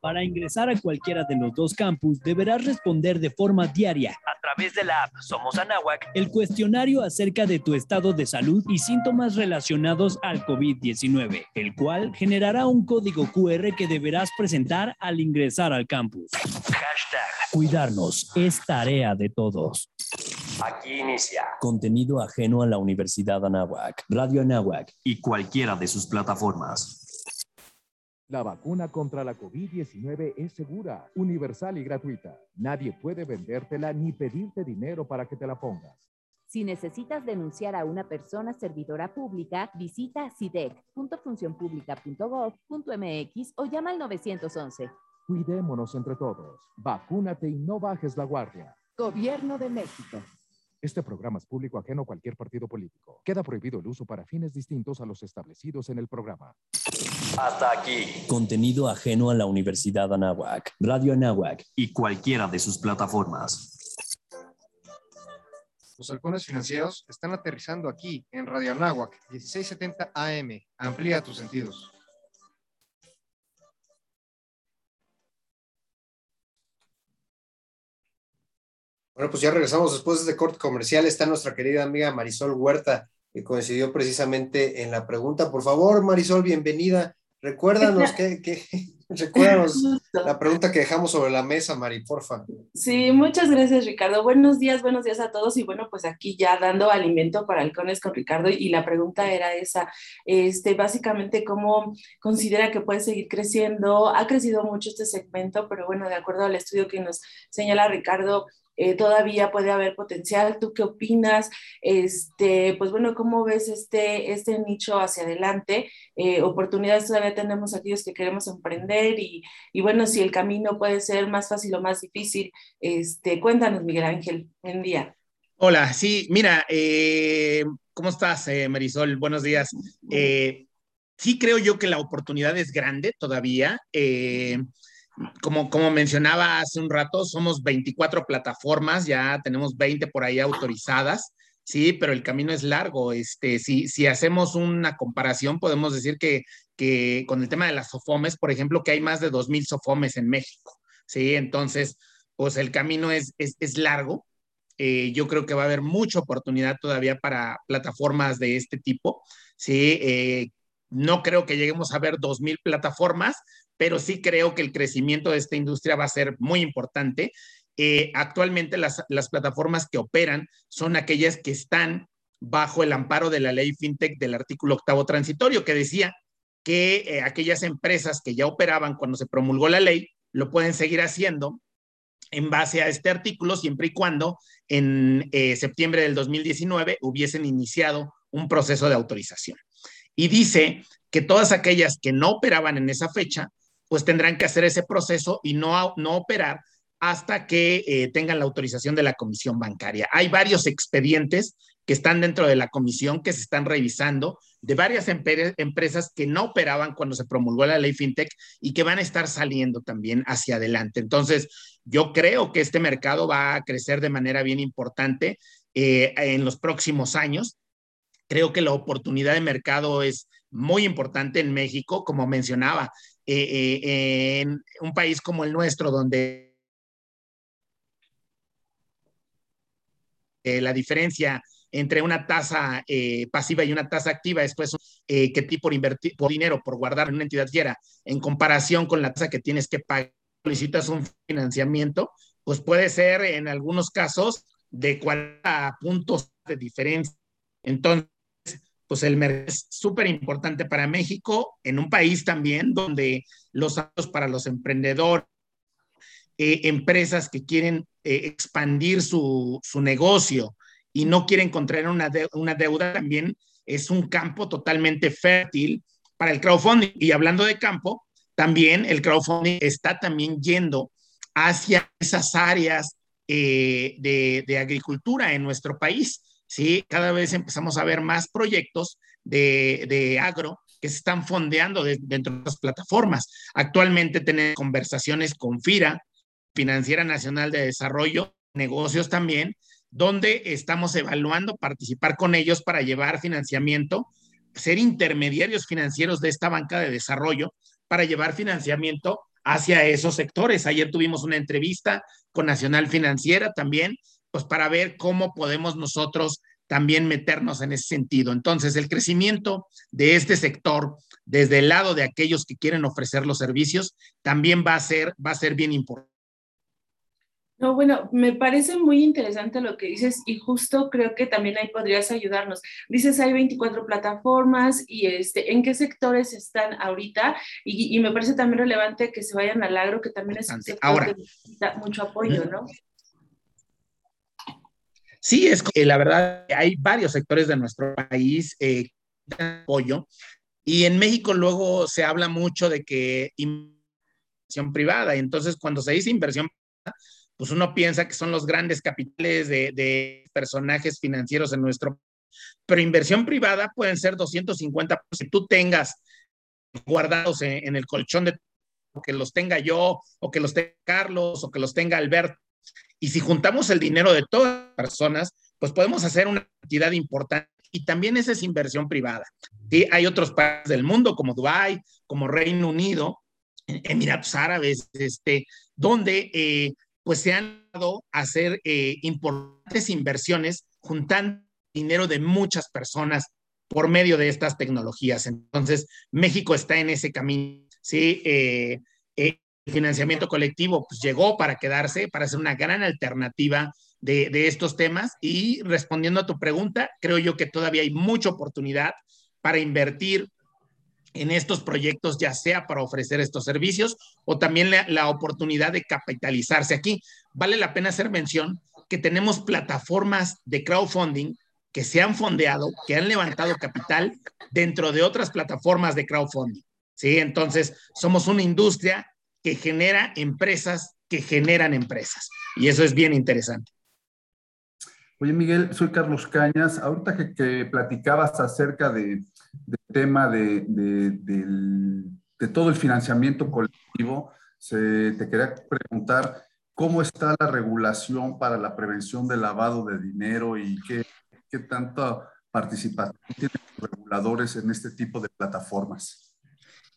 Para ingresar a cualquiera de los dos campus deberás responder de forma diaria A través de la app Somos Anáhuac. el cuestionario acerca de tu estado de salud y síntomas relacionados al COVID-19, el cual generará un código QR que deberás presentar al ingresar al campus. Hashtag. Cuidarnos es tarea de todos. Aquí inicia. Contenido ajeno a la Universidad Anáhuac, Radio Anáhuac y cualquiera de sus plataformas. La vacuna contra la COVID-19 es segura, universal y gratuita. Nadie puede vendértela ni pedirte dinero para que te la pongas. Si necesitas denunciar a una persona servidora pública, visita sidec.funcionpublica.gov.mx o llama al 911. Cuidémonos entre todos. Vacúnate y no bajes la guardia. Gobierno de México. Este programa es público ajeno a cualquier partido político. Queda prohibido el uso para fines distintos a los establecidos en el programa. Hasta aquí. Contenido ajeno a la Universidad Anáhuac, Radio Anáhuac y cualquiera de sus plataformas. Los halcones financieros están aterrizando aquí en Radio Anáhuac, 1670 AM. Amplía tus sentidos. Bueno, pues ya regresamos después de este corte comercial. Está nuestra querida amiga Marisol Huerta, que coincidió precisamente en la pregunta. Por favor, Marisol, bienvenida. Recuérdanos que, que- recuérdanos la pregunta que dejamos sobre la mesa, Mari, porfa. Sí, muchas gracias, Ricardo. Buenos días, buenos días a todos. Y bueno, pues aquí ya dando alimento para halcones con Ricardo. Y la pregunta era esa, este, básicamente, ¿cómo considera que puede seguir creciendo? Ha crecido mucho este segmento, pero bueno, de acuerdo al estudio que nos señala Ricardo, eh, todavía puede haber potencial. ¿Tú qué opinas? Este, pues bueno, ¿cómo ves este, este nicho hacia adelante? Eh, oportunidades todavía tenemos aquellos que queremos emprender y, y bueno, si el camino puede ser más fácil o más difícil, este, cuéntanos, Miguel Ángel. Buen día. Hola, sí, mira, eh, ¿cómo estás, Marisol? Buenos días. Sí creo yo que la oportunidad es grande todavía. Como, como mencionaba hace un rato, somos 24 plataformas, ya tenemos 20 por ahí autorizadas. Sí, pero el camino es largo. Este, si, si hacemos una comparación, podemos decir que, que con el tema de las SOFOMES, por ejemplo, que hay más de 2.000 SOFOMES en México. Sí, entonces, pues el camino es, es, es largo. Eh, yo creo que va a haber mucha oportunidad todavía para plataformas de este tipo. Sí, eh, no creo que lleguemos a ver 2.000 plataformas, pero sí creo que el crecimiento de esta industria va a ser muy importante eh, actualmente las, las, plataformas que operan son aquellas que están bajo el amparo de la ley FinTech del artículo octavo transitorio, que decía que eh, aquellas empresas que ya operaban cuando se promulgó la ley lo pueden seguir haciendo en base a este artículo, siempre y cuando en eh, septiembre del 2019 hubiesen iniciado un proceso de autorización. Y dice que todas aquellas que no operaban en esa fecha, pues tendrán que hacer ese proceso y no, no operar hasta que eh, tengan la autorización de la comisión bancaria. Hay varios expedientes que están dentro de la comisión que se están revisando de varias empresas que no operaban cuando se promulgó la ley FinTech y que van a estar saliendo también hacia adelante. Entonces, yo creo que este mercado va a crecer de manera bien importante eh, en los próximos años. Creo que la oportunidad de mercado es muy importante en México, como mencionaba, eh, en un país como el nuestro, donde eh, la diferencia entre una tasa eh, pasiva y una tasa activa, después eh, que tipo por invertir por dinero, por guardar en una entidad fiera, en comparación con la tasa que tienes que pagar, solicitas un financiamiento, pues puede ser en algunos casos de 40 puntos de diferencia. Entonces, pues el mercado es súper importante para México, en un país también donde los datos para los emprendedores, eh, empresas que quieren eh, expandir su, su, negocio y no quieren contraer una, de, una deuda, también es un campo totalmente fértil para el crowdfunding. Y hablando de campo, también el crowdfunding está también yendo hacia esas áreas eh, de, de, agricultura en nuestro país. ¿Sí? Cada vez empezamos a ver más proyectos de, de agro que se están fondeando de, dentro de las plataformas. Actualmente tenemos conversaciones con FIRA, Financiera Nacional de Desarrollo, negocios también, donde estamos evaluando participar con ellos para llevar financiamiento, ser intermediarios financieros de esta banca de desarrollo para llevar financiamiento hacia esos sectores. Ayer tuvimos una entrevista con Nacional Financiera también, pues para ver cómo podemos nosotros también meternos en ese sentido. Entonces, el crecimiento de este sector desde el lado de aquellos que quieren ofrecer los servicios también va a ser, va a ser bien importante. No, bueno, me parece muy interesante lo que dices y justo creo que también ahí podrías ayudarnos. Dices, hay 24 plataformas y este, ¿en qué sectores están ahorita? Y, y me parece también relevante que se vayan al agro, que también es un sector Ahora. que necesita mucho apoyo, ¿no? Sí, es que la verdad hay varios sectores de nuestro país eh, que apoyo y en México luego se habla mucho de que inversión privada y entonces cuando se dice inversión privada, pues uno piensa que son los grandes capitales de, de personajes financieros en nuestro pero inversión privada pueden ser 250 si tú tengas guardados en, en el colchón de que los tenga yo o que los tenga Carlos o que los tenga Alberto y si juntamos el dinero de todas las personas, pues podemos hacer una cantidad importante. Y también esa es inversión privada. ¿sí? Hay otros países del mundo como Dubái, como Reino Unido, Emiratos Árabes, este, donde eh, pues se han dado a hacer eh, importantes inversiones juntando dinero de muchas personas por medio de estas tecnologías. Entonces, México está en ese camino. ¿sí? Eh, eh, financiamiento colectivo pues, llegó para quedarse, para ser una gran alternativa de, de, estos temas. Y respondiendo a tu pregunta, creo yo que todavía hay mucha oportunidad para invertir en estos proyectos, ya sea para ofrecer estos servicios o también la, la oportunidad de capitalizarse aquí. Vale la pena hacer mención que tenemos plataformas de crowdfunding que se han fondeado, que han levantado capital dentro de otras plataformas de crowdfunding. ¿sí? Entonces, somos una industria que genera empresas que generan empresas. Y eso es bien interesante. Oye, Miguel, soy Carlos Cañas. Ahorita que, platicabas acerca de, del tema de, de todo el financiamiento colectivo, se- te quería preguntar cómo está la regulación para la prevención del lavado de dinero y qué, qué tanta participación tienen los reguladores en este tipo de plataformas.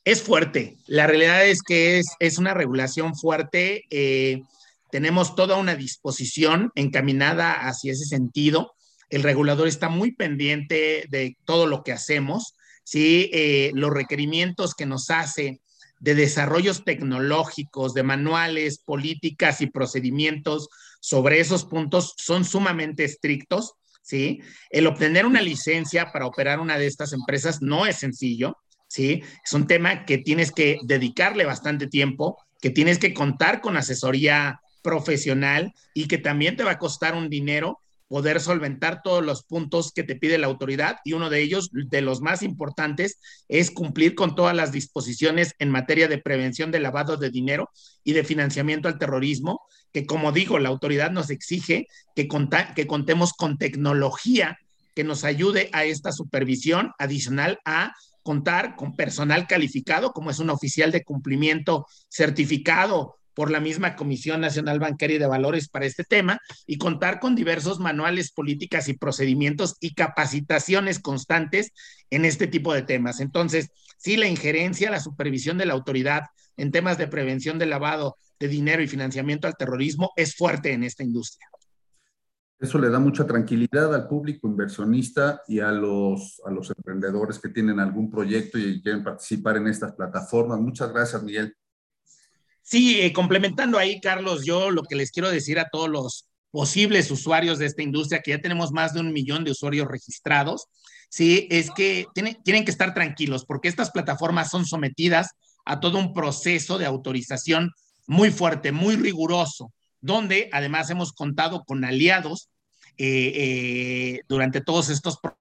Es fuerte. La realidad es que es, es una regulación fuerte. eh, tenemos toda una disposición encaminada hacia ese sentido. El regulador está muy pendiente de todo lo que hacemos. ¿sí? Eh, los requerimientos que nos hace de desarrollos tecnológicos, de manuales, políticas y procedimientos sobre esos puntos son sumamente estrictos. ¿sí? El obtener una licencia para operar una de estas empresas no es sencillo. Es un tema que tienes que dedicarle bastante tiempo, que tienes que contar con asesoría profesional y que también te va a costar un dinero poder solventar todos los puntos que te pide la autoridad y uno de ellos, de los más importantes, es cumplir con todas las disposiciones en materia de prevención de lavado de dinero y de financiamiento al terrorismo, que como digo, la autoridad nos exige que, conta- que contemos con tecnología que nos ayude a esta supervisión adicional a contar con personal calificado, como es un oficial de cumplimiento certificado por la misma Comisión Nacional Bancaria y de Valores para este tema, y contar con diversos manuales, políticas y procedimientos y capacitaciones constantes en este tipo de temas. Entonces, sí, la injerencia, la supervisión de la autoridad en temas de prevención del lavado de dinero y financiamiento al terrorismo es fuerte en esta industria. Eso le da mucha tranquilidad al público inversionista y a los, a los emprendedores que tienen algún proyecto y quieren participar en estas plataformas. Muchas gracias, Miguel. Sí, eh, complementando ahí, Carlos, yo lo que les quiero decir a todos los posibles usuarios de esta industria, que ya tenemos más de un millón de usuarios registrados, sí, es que tienen, tienen que estar tranquilos porque estas plataformas son sometidas a todo un proceso de autorización muy fuerte, muy riguroso, donde además hemos contado con aliados eh, eh, durante todos estos procesos.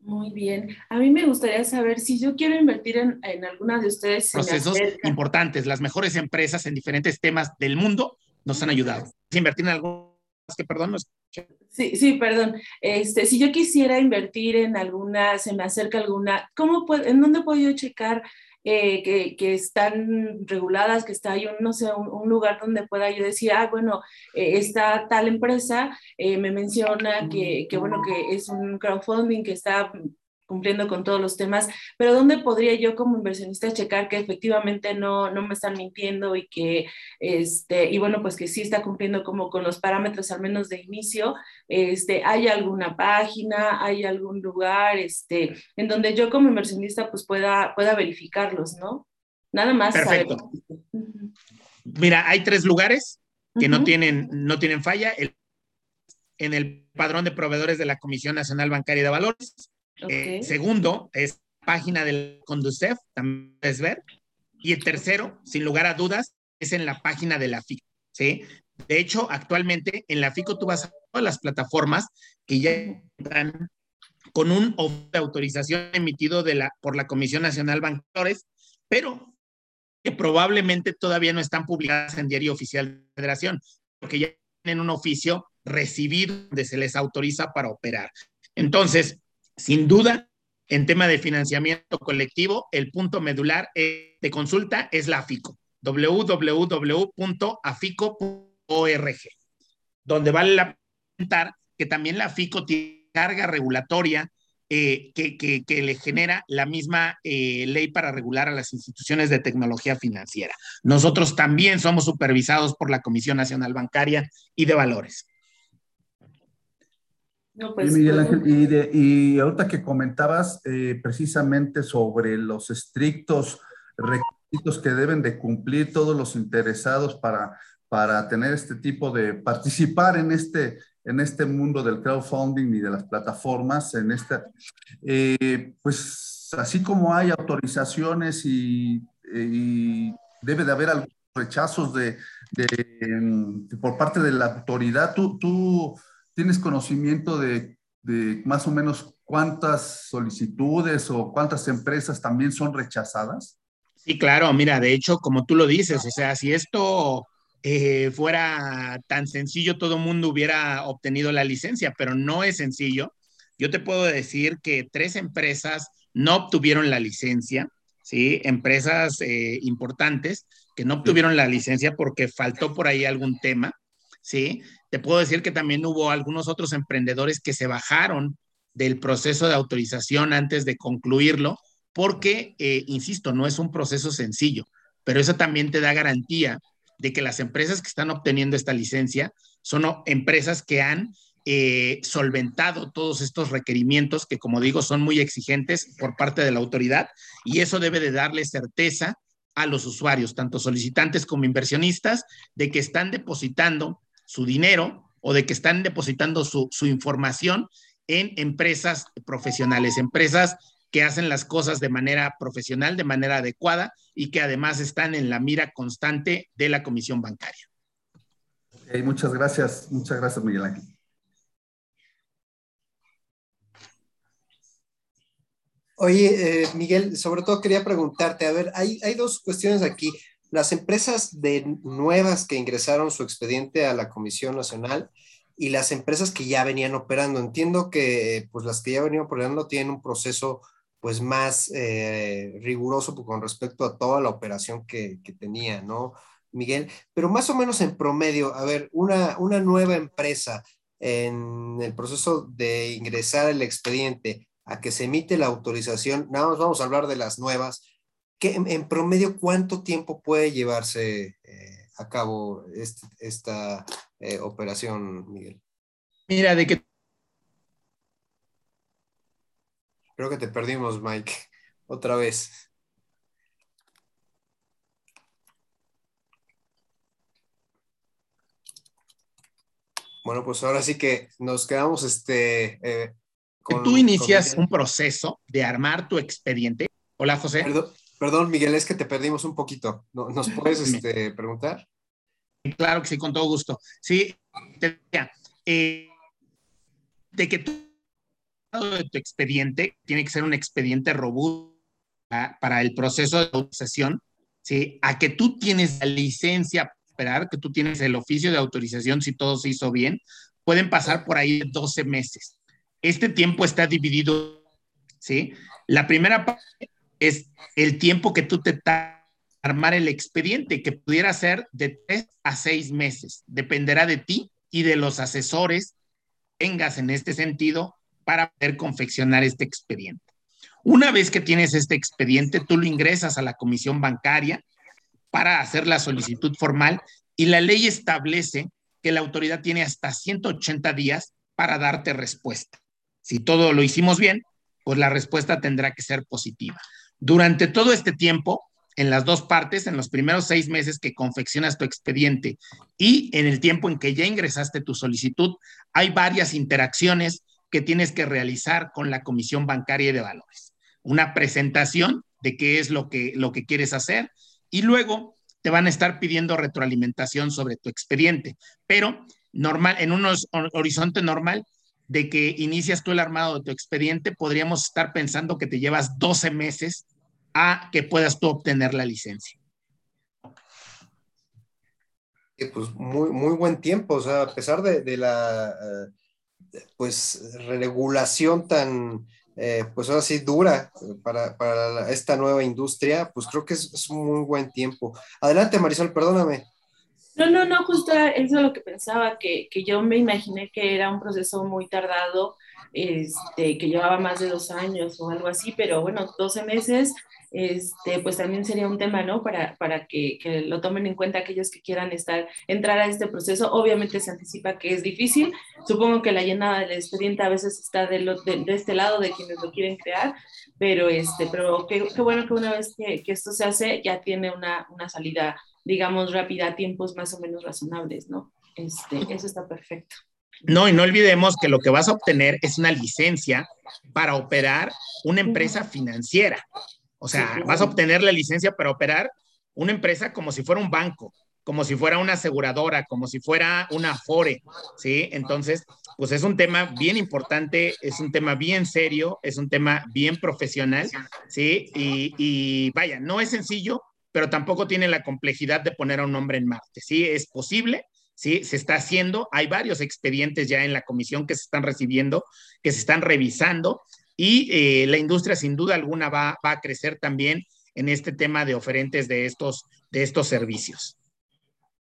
Muy bien. A mí me gustaría saber si yo quiero invertir en, en alguna de ustedes. procesos importantes. Las mejores empresas en diferentes temas del mundo nos han ayudado. Invertir en algo que, perdón, no escuché. Sí, sí, perdón. Este, si yo quisiera invertir en alguna, se me acerca alguna, ¿cómo puedo, ¿en dónde puedo yo checar eh, que, que están reguladas, que está ahí, un, no sé, un, un lugar donde pueda yo decir, ah, bueno, eh, está tal empresa, eh, me menciona que, que, bueno, que es un crowdfunding que está cumpliendo con todos los temas, pero ¿dónde podría yo como inversionista checar que efectivamente no, no me están mintiendo y que, este, y bueno, pues que sí está cumpliendo como con los parámetros al menos de inicio? Este, ¿Hay alguna página, hay algún lugar este, en donde yo como inversionista pues pueda, pueda verificarlos, ¿no? Nada más. Perfecto. saber. Mira, hay tres lugares que no, Ujú. tienen, no tienen falla. El- en el padrón de proveedores de la Comisión Nacional Bancaria de Valores. Eh, Ok. segundo, es página del Conducef, también puedes ver. Y el tercero, sin lugar a dudas, es en la página de la FICO. ¿sí? De hecho, actualmente en la FICO tú vas a todas las plataformas que ya están con un de autorización emitido de la, por la Comisión Nacional Bancores, pero que probablemente todavía no están publicadas en Diario Oficial de la Federación, porque ya tienen un oficio recibido donde se les autoriza para operar. Entonces, sin duda, en tema de financiamiento colectivo, el punto medular de consulta es la AFICO, www.afico.org, donde vale la pena que también la AFICO tiene carga regulatoria eh, que, que- que le genera la misma eh, ley para regular a las instituciones de tecnología financiera. Nosotros también somos supervisados por la Comisión Nacional Bancaria y de Valores. No, pues, Miguel pues, Ángel, y, de- y ahorita que comentabas eh, precisamente sobre los estrictos requisitos que deben de cumplir todos los interesados para, para tener este tipo de, participar en este, en este mundo del crowdfunding y de las plataformas, en esta, eh, pues así como hay autorizaciones y, y debe de haber algunos rechazos de, de, mm, por parte de la autoridad, tú, tú ¿Tienes conocimiento de, de más o menos cuántas solicitudes o cuántas empresas también son rechazadas? Sí, claro, mira, de hecho, como tú lo dices, o sea, si esto eh, fuera tan sencillo, todo el mundo hubiera obtenido la licencia, pero no es sencillo. Yo te puedo decir que tres empresas no obtuvieron la licencia, ¿sí? Empresas eh, importantes que no obtuvieron la licencia porque faltó por ahí algún tema, ¿sí? Te puedo decir que también hubo algunos otros emprendedores que se bajaron del proceso de autorización antes de concluirlo, porque, eh, insisto, no es un proceso sencillo, pero eso también te da garantía de que las empresas que están obteniendo esta licencia son empresas que han eh, solventado todos estos requerimientos que, como digo, son muy exigentes por parte de la autoridad y eso debe de darle certeza a los usuarios, tanto solicitantes como inversionistas, de que están depositando su dinero o de que están depositando su, su información en empresas profesionales, empresas que hacen las cosas de manera profesional, de manera adecuada y que además están en la mira constante de la Comisión Bancaria. Okay, muchas gracias, muchas gracias Miguel Ángel. Oye, eh, Miguel, sobre todo quería preguntarte, a ver, hay, hay dos cuestiones aquí. Las empresas de nuevas que ingresaron su expediente a la Comisión Nacional y las empresas que ya venían operando. Entiendo que pues las que ya venían operando tienen un proceso pues más eh, riguroso con respecto a toda la operación que, tenía, ¿no, Miguel? Pero más o menos en promedio, a ver, una, una nueva empresa en el proceso de ingresar el expediente a que se emite la autorización, nada más vamos a hablar de las nuevas, que en, promedio cuánto tiempo puede llevarse eh, a cabo este, esta eh, operación, Miguel? Mira, de que Creo que te perdimos, Mike, otra vez. Bueno, pues ahora sí que nos quedamos este. Eh, con, Tú inicias un proceso de armar tu expediente. Hola, José. Perdón, Miguel, es que te perdimos un poquito. ¿Nos puedes este, preguntar? Claro que sí, con todo gusto. Sí, te decía, eh, de que tú de tu expediente tiene que ser un expediente robusto para el proceso de autorización, ¿sí? A que tú tienes la licencia para esperar, que tú tienes el oficio de autorización si todo se hizo bien, pueden pasar por ahí 12 meses. Este tiempo está dividido, ¿sí? La primera parte es el tiempo que tú te armar el expediente, que pudiera ser de 3 a 6 meses. Dependerá de ti y de los asesores tengas en este sentido para poder confeccionar este expediente. Una vez que tienes este expediente, tú lo ingresas a la comisión bancaria para hacer la solicitud formal y la ley establece que la autoridad tiene hasta 180 días para darte respuesta. Si todo lo hicimos bien, pues la respuesta tendrá que ser positiva. Durante todo este tiempo, en las dos partes, en los primeros seis meses que confeccionas tu expediente y en el tiempo en que ya ingresaste tu solicitud, hay varias interacciones que tienes que realizar con la Comisión Bancaria de Valores. Una presentación de qué es lo que, lo que quieres hacer y luego te van a estar pidiendo retroalimentación sobre tu expediente, pero normal, en un horizonte normal de que inicias tú el armado de tu expediente, podríamos estar pensando que te llevas 12 meses a que puedas tú obtener la licencia. Pues muy, muy buen tiempo, o sea, a pesar de, la eh, pues regulación tan, eh, pues ahora dura para, para, esta nueva industria, pues creo que es, es, un muy buen tiempo. Adelante, Marisol, perdóname. No, no, no, justo eso es lo que pensaba, que, que yo me imaginé que era un proceso muy tardado, este, que llevaba más de dos años o algo así, pero bueno, 12 meses este, pues también sería un tema, ¿no? Para, para que, que, lo tomen en cuenta aquellos que quieran estar, entrar a este proceso. Obviamente se anticipa que es difícil. Supongo que la llenada del expediente a veces está de, lo, de, de este lado de quienes lo quieren crear, pero, este, pero qué, qué bueno que una vez que, que, esto se hace ya tiene una, una salida, digamos, rápida, a tiempos más o menos razonables, ¿no? Este, eso está perfecto. No, y no olvidemos que lo que vas a obtener es una licencia para operar una empresa financiera. O sea, sí, vas a obtener la licencia para operar una empresa como si fuera un banco, como si fuera una aseguradora, como si fuera una Afore, ¿sí? Entonces, pues es un tema bien importante, es un tema bien serio, es un tema bien profesional, ¿sí? Y, y vaya, no es sencillo, pero tampoco tiene la complejidad de poner a un hombre en Marte. Sí, es posible, sí, se está haciendo. Hay varios expedientes ya en la comisión que se están recibiendo, que se están revisando y eh, la industria sin duda alguna va, va, a crecer también en este tema de oferentes de estos, de estos servicios.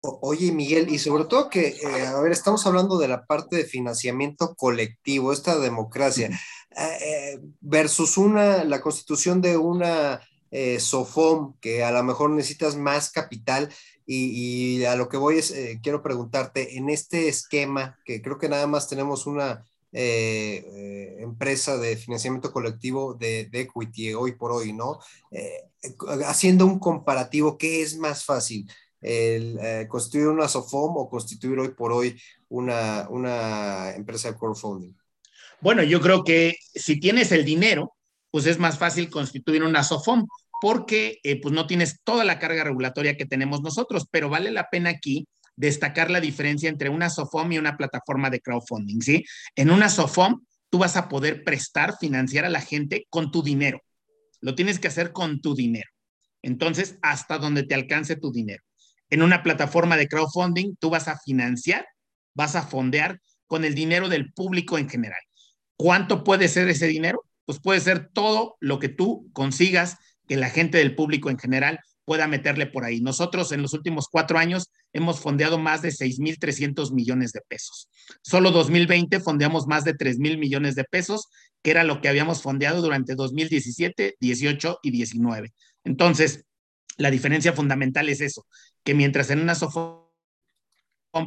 Oye, Miguel, y sobre todo que, eh, a ver, estamos hablando de la parte de financiamiento colectivo, esta democracia, eh, versus una, la constitución de una eh, SOFOM, que a lo mejor necesitas más capital, y, a lo que voy es, eh, quiero preguntarte, en este esquema, que creo que nada más tenemos una eh, eh, empresa de financiamiento colectivo de, de, equity hoy por hoy, ¿no? Haciendo un comparativo, ¿qué es más fácil? El, ¿Constituir una SOFOM o constituir hoy por hoy una, una empresa de crowdfunding? Bueno, yo creo que si tienes el dinero, pues es más fácil constituir una SOFOM porque eh, pues no tienes toda la carga regulatoria que tenemos nosotros, pero vale la pena aquí destacar la diferencia entre una SOFOM y una plataforma de crowdfunding, ¿sí? En una SOFOM tú vas a poder prestar, financiar a la gente con tu dinero. Lo tienes que hacer con tu dinero. Entonces, hasta donde te alcance tu dinero. En una plataforma de crowdfunding, tú vas a financiar, vas a fondear con el dinero del público en general. ¿Cuánto puede ser ese dinero? Pues puede ser todo lo que tú consigas que la gente del público en general pueda meterle por ahí. Nosotros en los últimos cuatro años hemos fondeado más de 6.300 millones de pesos. Solo 2020 fondeamos más de 3.000 millones de pesos, que era lo que habíamos fondeado durante 2017, 18 y 19. Entonces, la diferencia fundamental es eso, que mientras en una SOFOM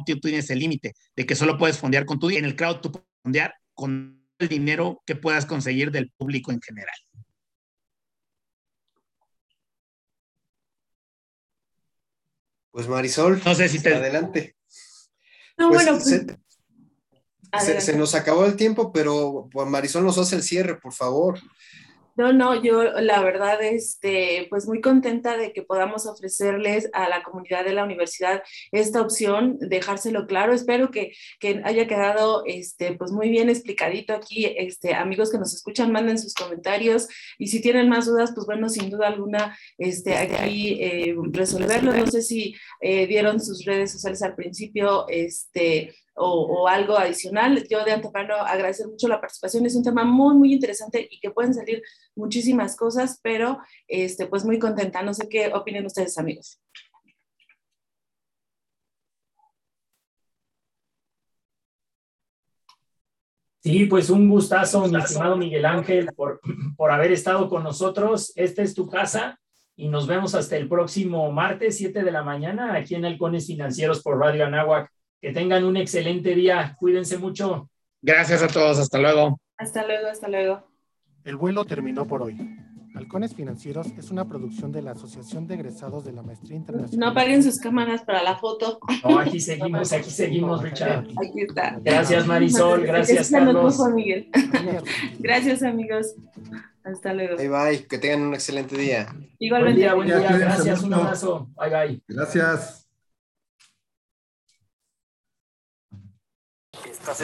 tú tienes el límite de que solo puedes fondear con tu en el crowd tú puedes fondear con el dinero que puedas conseguir del público en general. Pues Marisol, no sé si te... adelante. No, Pues, bueno, pues, se, adelante. se nos acabó el tiempo, pero pues, Marisol nos hace el cierre, por favor. No, no, yo la verdad, este, pues muy contenta de que podamos ofrecerles a la comunidad de la universidad esta opción, dejárselo claro. Espero que, que haya quedado, este, pues muy bien explicadito aquí. Este, amigos que nos escuchan, manden sus comentarios y si tienen más dudas, pues bueno, sin duda alguna, este, aquí eh, resolverlo. No sé si eh, dieron sus redes sociales al principio, este, o, o, algo adicional. Yo de antemano agradecer mucho la participación. Es un tema muy, muy interesante y que pueden salir muchísimas cosas, pero este, pues muy contenta. No sé qué opinen ustedes, amigos. Sí, pues un gustazo, mi estimado Miguel Ángel, por, por haber estado con nosotros. Esta es tu casa y nos vemos hasta el próximo martes, 7 de la mañana, aquí en Halcones Financieros por Radio Anáhuac. Que tengan un excelente día. Cuídense mucho. Gracias a todos. Hasta luego. Hasta luego, hasta luego. El vuelo terminó por hoy. Halcones Financieros es una producción de la Asociación de Egresados de la Maestría Internacional. No apaguen sus cámaras para la foto. No, aquí seguimos, aquí seguimos, Richard. Aquí está. Gracias, Marisol. Gracias, Carlos. Miguel. Gracias, amigos. Hasta luego. Bye bye, que tengan un excelente día. Igualmente. Buen día, buen día. Gracias, un abrazo. Bye, bye. Gracias. Estás